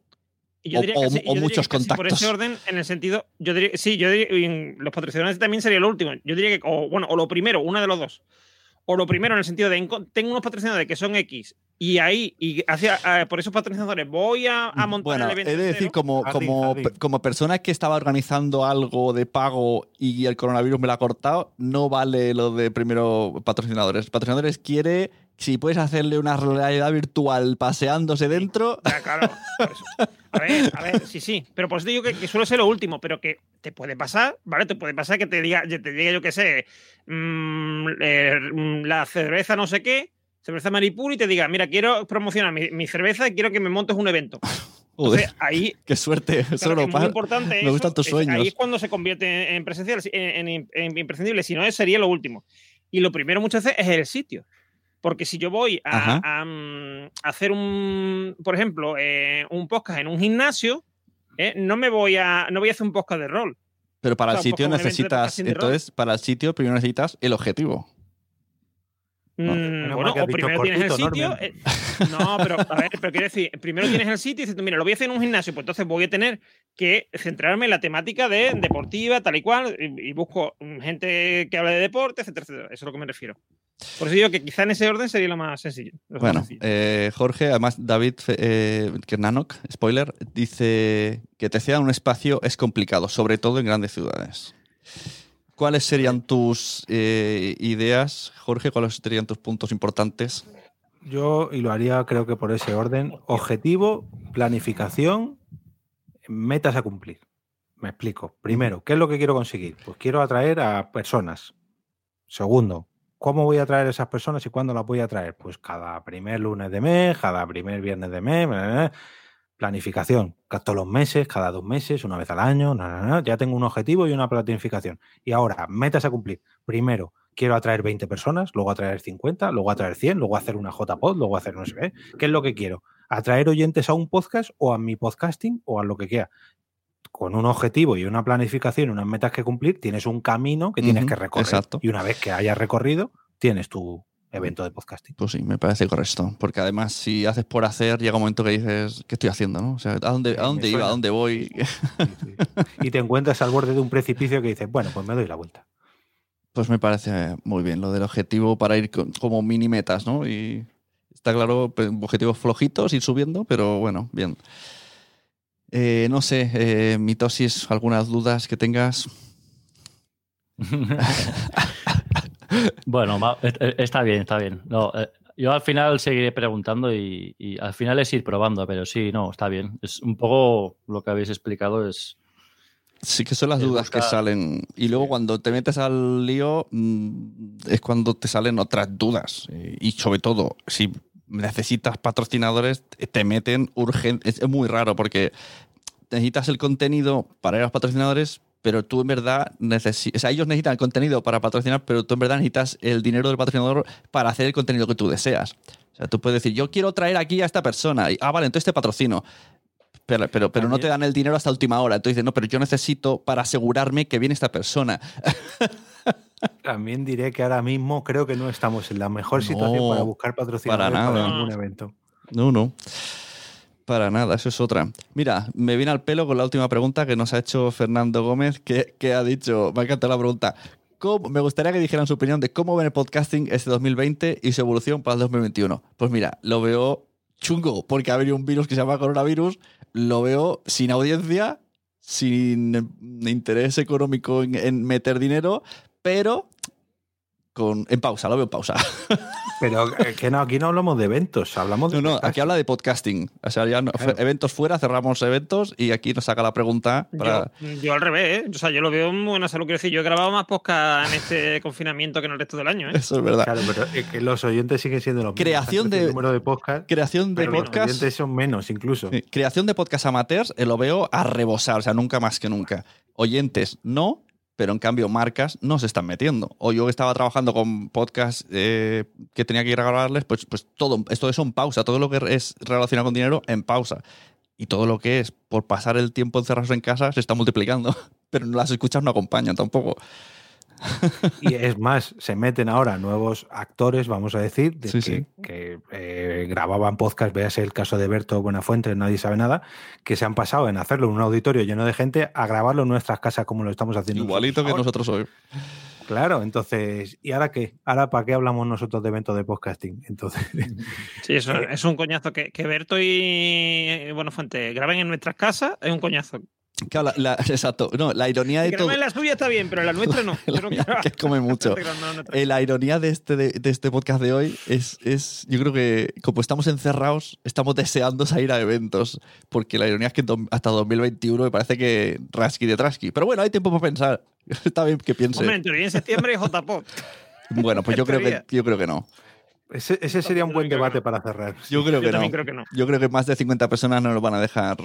Y yo O- diría o- casi- o yo diría muchos casi Por contactos. ese orden, en el sentido, yo diría, sí, yo diría, los patrocinadores también sería lo último. Yo diría que, o bueno, o lo primero, una de los dos. O lo primero en el sentido de, tengo unos patrocinadores que son X, y ahí, y hacia, eh, por esos patrocinadores voy a, a montar Bueno, el he evento. de decir, como, Jardín, como, jardín. como persona que estaba organizando algo de pago y el coronavirus me lo ha cortado, no vale lo de primero patrocinadores. Patrocinadores quiere, si puedes hacerle una realidad virtual paseándose dentro, Ya, claro, por eso. A ver, a ver, sí, sí. Pero por eso digo que, que suele ser lo último, pero que te puede pasar, ¿vale? Te puede pasar que te diga, te diga yo qué sé, mm, eh, mm, la cerveza no sé qué, cerveza Maripur, y te diga, mira, quiero promocionar mi, mi cerveza y quiero que me montes un evento. joder, Entonces, ahí qué suerte. Claro, Solo es muy importante me eso, gustan tus sueños. ahí es cuando se convierte en presencial, en, en- en imprescindible. Si no, es- sería lo último. Y lo primero muchas veces es el sitio. Porque si yo voy a, a, mm, a hacer un, por ejemplo, eh, un podcast en un gimnasio, eh, no me voy a, no voy a hacer un podcast de rol. Pero para o el sitio necesitas, entonces, para el sitio primero necesitas el objetivo. No, Mm, bueno, o primero tienes el sitio. Eh, no, pero a ver, pero quiero decir, primero tienes el sitio y dices, tú, mira, lo voy a hacer en un gimnasio, pues entonces voy a tener que centrarme en la temática de deportiva, tal y cual, y, y busco mm, gente que hable de deporte, etcétera, etcétera. Eso es a lo que me refiero. Por eso digo que quizá en ese orden sería lo más sencillo. lo más Bueno, sencillo. eh, Jorge, además David eh, Kernanok, spoiler, dice que te cedan un espacio es complicado, sobre todo en grandes ciudades. ¿Cuáles serían tus eh, ideas, Jorge? ¿Cuáles serían tus puntos importantes? Yo, y lo haría creo que por ese orden, objetivo, planificación, metas a cumplir. Me explico. Primero, ¿qué es lo que quiero conseguir? Pues quiero atraer a personas. Segundo, ¿cómo voy a atraer a esas personas y cuándo las voy a atraer? Pues cada primer lunes de mes, cada primer viernes de mes. Planificación, todos los meses, cada dos meses, una vez al año. Ya tengo un objetivo y una planificación. Y ahora, metas a cumplir. Primero, quiero atraer 20 personas, luego atraer 50, luego atraer 100, luego hacer una JPod, luego hacer no sé qué. ¿Qué es lo que quiero? ¿Atraer oyentes a un podcast o a mi podcasting o a lo que quiera? Con un objetivo y una planificación, unas metas que cumplir, tienes un camino que tienes que recorrer. exacto. Y una vez que hayas recorrido, tienes tu evento de podcasting. Pues sí, me parece correcto. Porque además, si haces por hacer, llega un momento que dices, ¿qué estoy haciendo? No? O sea, ¿a dónde, Sí, a dónde iba? ¿A dónde voy? Sí, sí. Y te encuentras al borde de un precipicio que dices, bueno, pues me doy la vuelta. Pues me parece muy bien lo del objetivo para ir con- como mini metas, ¿no? Y está claro, objetivos flojitos, ir subiendo, pero bueno, bien. Eh, no sé, eh, mitosis, algunas dudas que tengas. Bueno, ma- e- e- está bien, está bien. No, eh, yo al final seguiré preguntando y, y al final es ir probando, pero sí, no, está bien. Es un poco lo que habéis explicado, es Sí que son las dudas que salen. Y luego cuando te metes al lío mm, es cuando te salen otras dudas. Eh, Y sobre todo, si necesitas patrocinadores, te meten urgente. Es muy raro porque necesitas el contenido para ir a los patrocinadores, pero tú en verdad necesitas... O sea, ellos necesitan el contenido para patrocinar, pero tú en verdad necesitas el dinero del patrocinador para hacer el contenido que tú deseas. O sea, tú puedes decir, yo quiero traer aquí a esta persona. Y, ah, vale, entonces te patrocino Pero, pero, pero no te dan el dinero hasta última hora. Entonces dices, no, pero yo necesito para asegurarme que viene esta persona. También diré que ahora mismo creo que no estamos en la mejor situación para buscar patrocinadores para para, ningún evento. No, no. Para nada, eso es otra. Mira, me viene al pelo con la última pregunta que nos ha hecho Fernando Gómez, que, que ha dicho, me ha encantado la pregunta. ¿Cómo- me gustaría que dijeran su opinión de cómo ven el podcasting este 2020 y su evolución para el 2021. Pues mira, lo veo chungo, porque ha venido un virus que se llama coronavirus, lo veo sin audiencia, sin eh, interés económico en, en meter dinero, pero con, en pausa, lo veo en pausa. Pero eh, que no, aquí no hablamos de eventos, hablamos No, de. no, aquí habla de podcasting. O sea, ya no- Claro. eventos fuera, cerramos eventos y aquí nos saca la pregunta para. Yo, yo al revés, ¿eh? O sea, yo lo veo en buena salud. Quiero decir, yo he grabado más podcast en este confinamiento que en el resto del año, ¿eh? Eso es verdad. Claro, pero es que los oyentes siguen siendo los. Creación de- número de podcast. Creación de los podcast. oyentes son menos, incluso. sí, Creación de podcast amateurs eh, lo veo a rebosar, o sea, nunca más que nunca. Oyentes, no, pero en cambio marcas no se están metiendo. O yo estaba trabajando con podcasts eh, que tenía que ir a grabarles, pues, pues todo, esto eso en pausa, todo lo que es relacionado con dinero en pausa. Y todo lo que es por pasar el tiempo encerrados en casa se está multiplicando. Pero las escuchas no acompañan tampoco. Y es más, se meten ahora nuevos actores, vamos a decir, de Sí, que, sí. que, eh, grababan podcast, véase el caso de Berto Buenafuente, nadie sabe nada, que se han pasado en hacerlo en un auditorio lleno de gente a grabarlo en nuestras casas como lo estamos haciendo. Igualito que nosotros ahora. nosotros hoy. Claro, entonces, ¿y ahora qué? ¿Ahora para qué hablamos nosotros de eventos de podcasting? Entonces, Sí, eso es un coñazo. Que, que Berto y Buenafuente graben en nuestras casas es un coñazo. Claro, la- la- exacto. No, la ironía Que de todo. graben en la suya está bien, pero en la nuestra no. La mía, que- que come mucho. nuestra. Eh, la ironía de este, de, de este podcast de hoy es, es, yo creo que como estamos encerrados, estamos deseando salir a eventos, porque la ironía es que hasta 2021 me parece que rasqui de trasqui. Pero bueno, hay tiempo para pensar. Está bien que piense. Hombre, en teoría en septiembre es JPOT. bueno, pues yo creo, que, yo creo que no. ese, ese sería un Yo buen que debate no. para cerrar. Yo creo Yo que también no. creo que no. Yo creo que más de 50 personas no nos van a dejar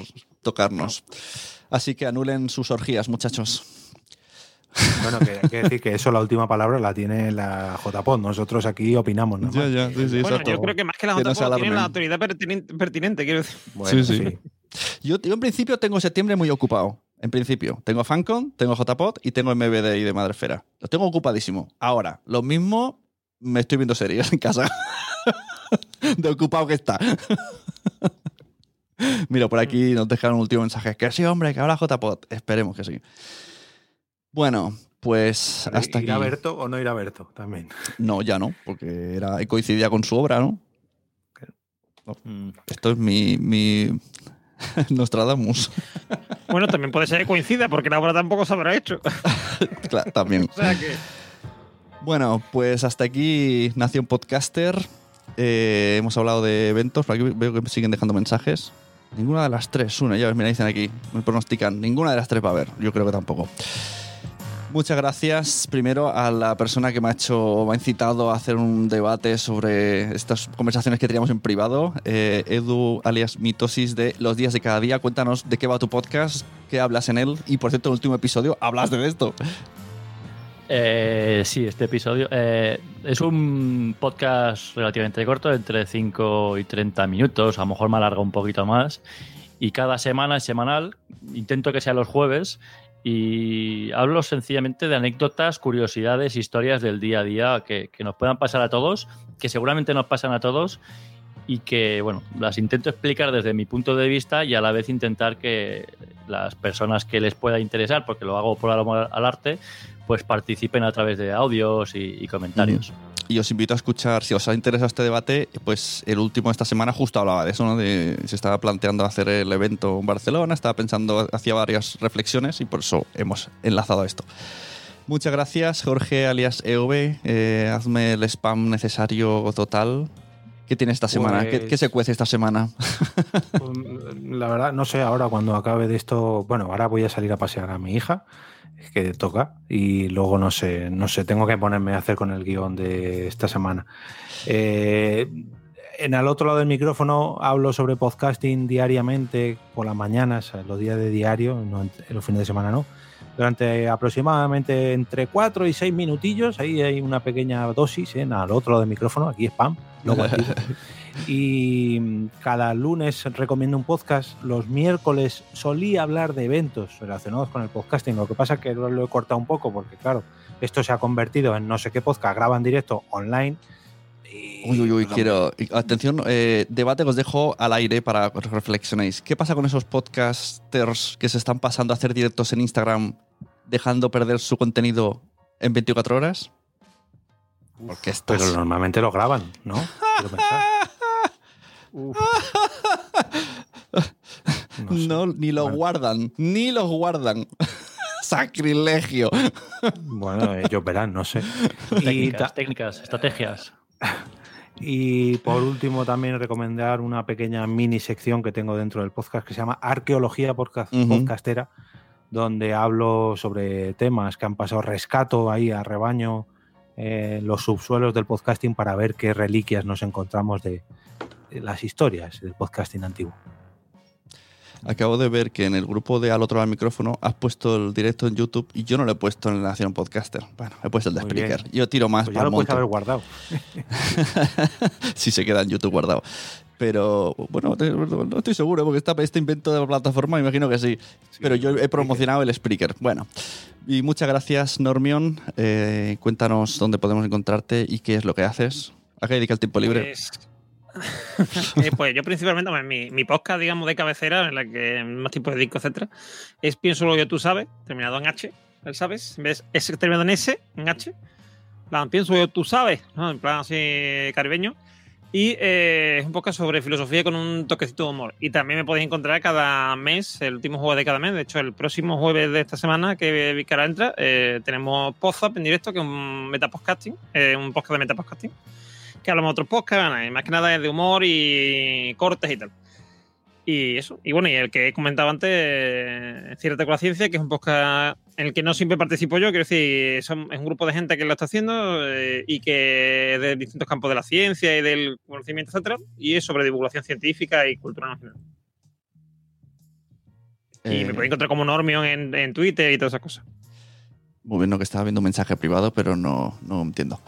tocarnos. Así que anulen sus orgías, muchachos. Bueno, que hay que decir que eso la última palabra la tiene la JPOD. Nosotros aquí opinamos. más. ya, sí, sí, Bueno, yo creo que más que la Que no tienen la autoridad pertinente, pertinente, quiero decir. Bueno, Sí, sí. sí. Yo, yo en principio tengo septiembre muy ocupado. En principio, tengo FanCon, tengo JPod y tengo MBD y de Madrefera. Lo tengo ocupadísimo. Ahora, lo mismo, me estoy viendo series en casa. de ocupado que está. Mira, por aquí nos dejan un último mensaje. Que sí, hombre, que habla JPod. Esperemos que sí. Bueno, pues hasta ¿Ir aquí. a Berto o no ir a Berto? También. No, ya no, porque era, coincidía con su obra, ¿no? Mm. Esto es mi, mi Nostradamus. Bueno, también puede ser que coincida, porque la obra tampoco se habrá hecho. Claro, también. O sea que. Bueno, pues hasta aquí Nación Podcaster. Eh, hemos hablado de eventos. Por aquí veo que siguen dejando mensajes. Ninguna de las tres, una, ya ves, mira, dicen aquí, me pronostican. Ninguna de las tres va a haber. Yo creo que tampoco. Muchas gracias primero a la persona que me ha hecho, me ha incitado a hacer un debate sobre estas conversaciones que teníamos en privado. Eh, Edu, alias Mitosis de Los Días de Cada Día. Cuéntanos de qué va tu podcast, qué hablas en él. Y por cierto, en el último episodio hablaste de esto. Eh, sí, este episodio eh, es un podcast relativamente corto, entre 5 y 30 minutos, a lo mejor me alarga un poquito más. Y cada semana es semanal, intento que sea los jueves y hablo sencillamente de anécdotas, curiosidades, historias del día a día que nos puedan pasar a todos, que seguramente nos pasan a todos y que, bueno, las intento explicar desde mi punto de vista y a la vez intentar que las personas que les pueda interesar, porque lo hago por amor al arte, pues participen a través de audios y, comentarios. Y os invito a escuchar, si os ha interesado este debate, pues el último de esta semana justo hablaba de eso, ¿no? De, se estaba planteando hacer el evento en Barcelona, estaba pensando, hacía varias reflexiones y por eso hemos enlazado esto. Muchas gracias, Jorge, alias EOB. Eh, hazme el spam necesario total. ¿Qué tiene esta semana? ¿Qué, Pues- se cuece esta semana? La verdad, no sé, ahora cuando acabe de esto, bueno, ahora voy a salir a pasear a mi hija, que toca, y luego no sé, no sé, tengo que ponerme a hacer con el guion de esta semana. Eh, En el otro lado del micrófono hablo sobre podcasting diariamente por las mañanas, los días de diario, en los fines de semana no. Durante aproximadamente entre 4 y 6 minutillos, ahí hay una pequeña dosis en al otro lado del micrófono, aquí spam, Y cada lunes recomiendo un podcast. Los miércoles solía hablar de eventos relacionados con el podcasting. Lo que pasa es que lo he cortado un poco porque, claro, esto se ha convertido en no sé qué podcast, graba en directo online. y Uy, uy, uy, quiero. Atención, eh, debate que os dejo al aire para que reflexionéis. ¿Qué pasa con esos podcasters que se están pasando a hacer directos en Instagram, dejando perder su contenido en 24 horas? Porque. Pero normalmente lo graban, ¿no? No sé. No, ni lo Bueno. guardan, ni los guardan. Sacrilegio. Bueno, ellos verán, no sé. Y, Técnicas, técnicas, estrategias. y por último, también recomendar una pequeña mini sección que tengo dentro del podcast que se llama Arqueología Podcast-. Podcastera, donde hablo sobre temas que han pasado rescato ahí a rebaño eh, los subsuelos del podcasting para ver qué reliquias nos encontramos de, de las historias del podcasting antiguo. Acabo de ver que en el grupo de Al otro lado del micrófono has puesto el directo en YouTube y yo no lo he puesto en la Nación Podcaster. Bueno, he puesto el de. Spreaker. Yo tiro más Pues ya para lo el puedes haber guardado. si se queda en YouTube guardado. Pero bueno, no estoy seguro porque está este invento de la plataforma, imagino que sí. Pero yo he promocionado el Spreaker. Bueno, y muchas gracias, Normion. Eh, cuéntanos dónde podemos encontrarte y qué es lo que haces. ¿A qué dedica el tiempo libre? Pues, eh, pues yo principalmente, bueno, mi, mi podcast, digamos, de cabecera, en la que más tiempo dedico, etcétera, es Pienso lo que tú sabes, terminado en H, ¿el sabes? En vez es terminado en S, en H. En plan, Pienso lo que tú sabes, ¿no? En plan así caribeño. Y eh, es un podcast sobre filosofía con un toquecito de humor. Y también me podéis encontrar cada mes, el último jueves de cada mes. De hecho, el próximo jueves de esta semana que, ahora entra, eh, tenemos Podzap en directo, que es un metapodcasting, eh, un podcast de metapodcasting que hablamos otros podcasts, y más que nada es de humor y cortes y tal. Y eso. Y bueno, y el que he comentado antes, eh, Ciérrate con la ciencia, que es un podcast en el que no siempre participo yo, quiero decir, son- es un grupo de gente que lo está haciendo eh, y que es de distintos campos de la ciencia y del conocimiento, etcétera, y es sobre divulgación científica y cultura nacional. Y Eh, me podéis encontrar como Normion en, en Twitter y todas esas cosas. Muy bien, no, que estaba viendo un mensaje privado, pero no, no entiendo.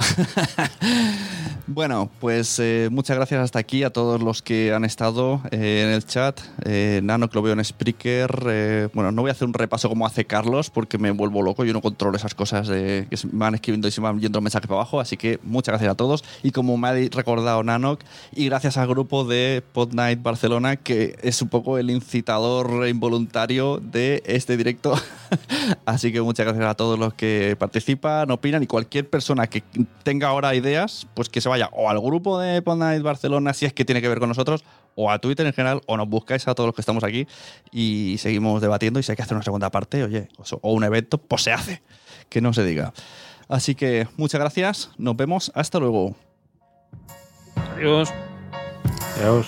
bueno, pues eh, muchas gracias hasta aquí a todos los que han estado eh, en el chat. Eh, Nano, que lo veo en Spreaker. eh, bueno, no voy a hacer un repaso como hace Carlos, porque me vuelvo loco. Yo no controlo esas cosas que se van escribiendo y se van yendo mensajes para abajo. Así que muchas gracias a todos. Y como me ha recordado Nanok, y gracias al grupo de Pod Night Barcelona, que es un poco el incitador involuntario de este directo. Así que muchas gracias a todos los que participan, opinan y cualquier persona que tenga ahora ideas, pues que se vaya o al grupo de Pod Night Barcelona si es que tiene que ver con nosotros, o a Twitter en general, o nos buscáis a todos los que estamos aquí y seguimos debatiendo y si hay que hacer una segunda parte, oye, o- un evento, pues se hace, que no se diga. Así que muchas gracias, nos vemos, hasta luego. Adiós. Adiós.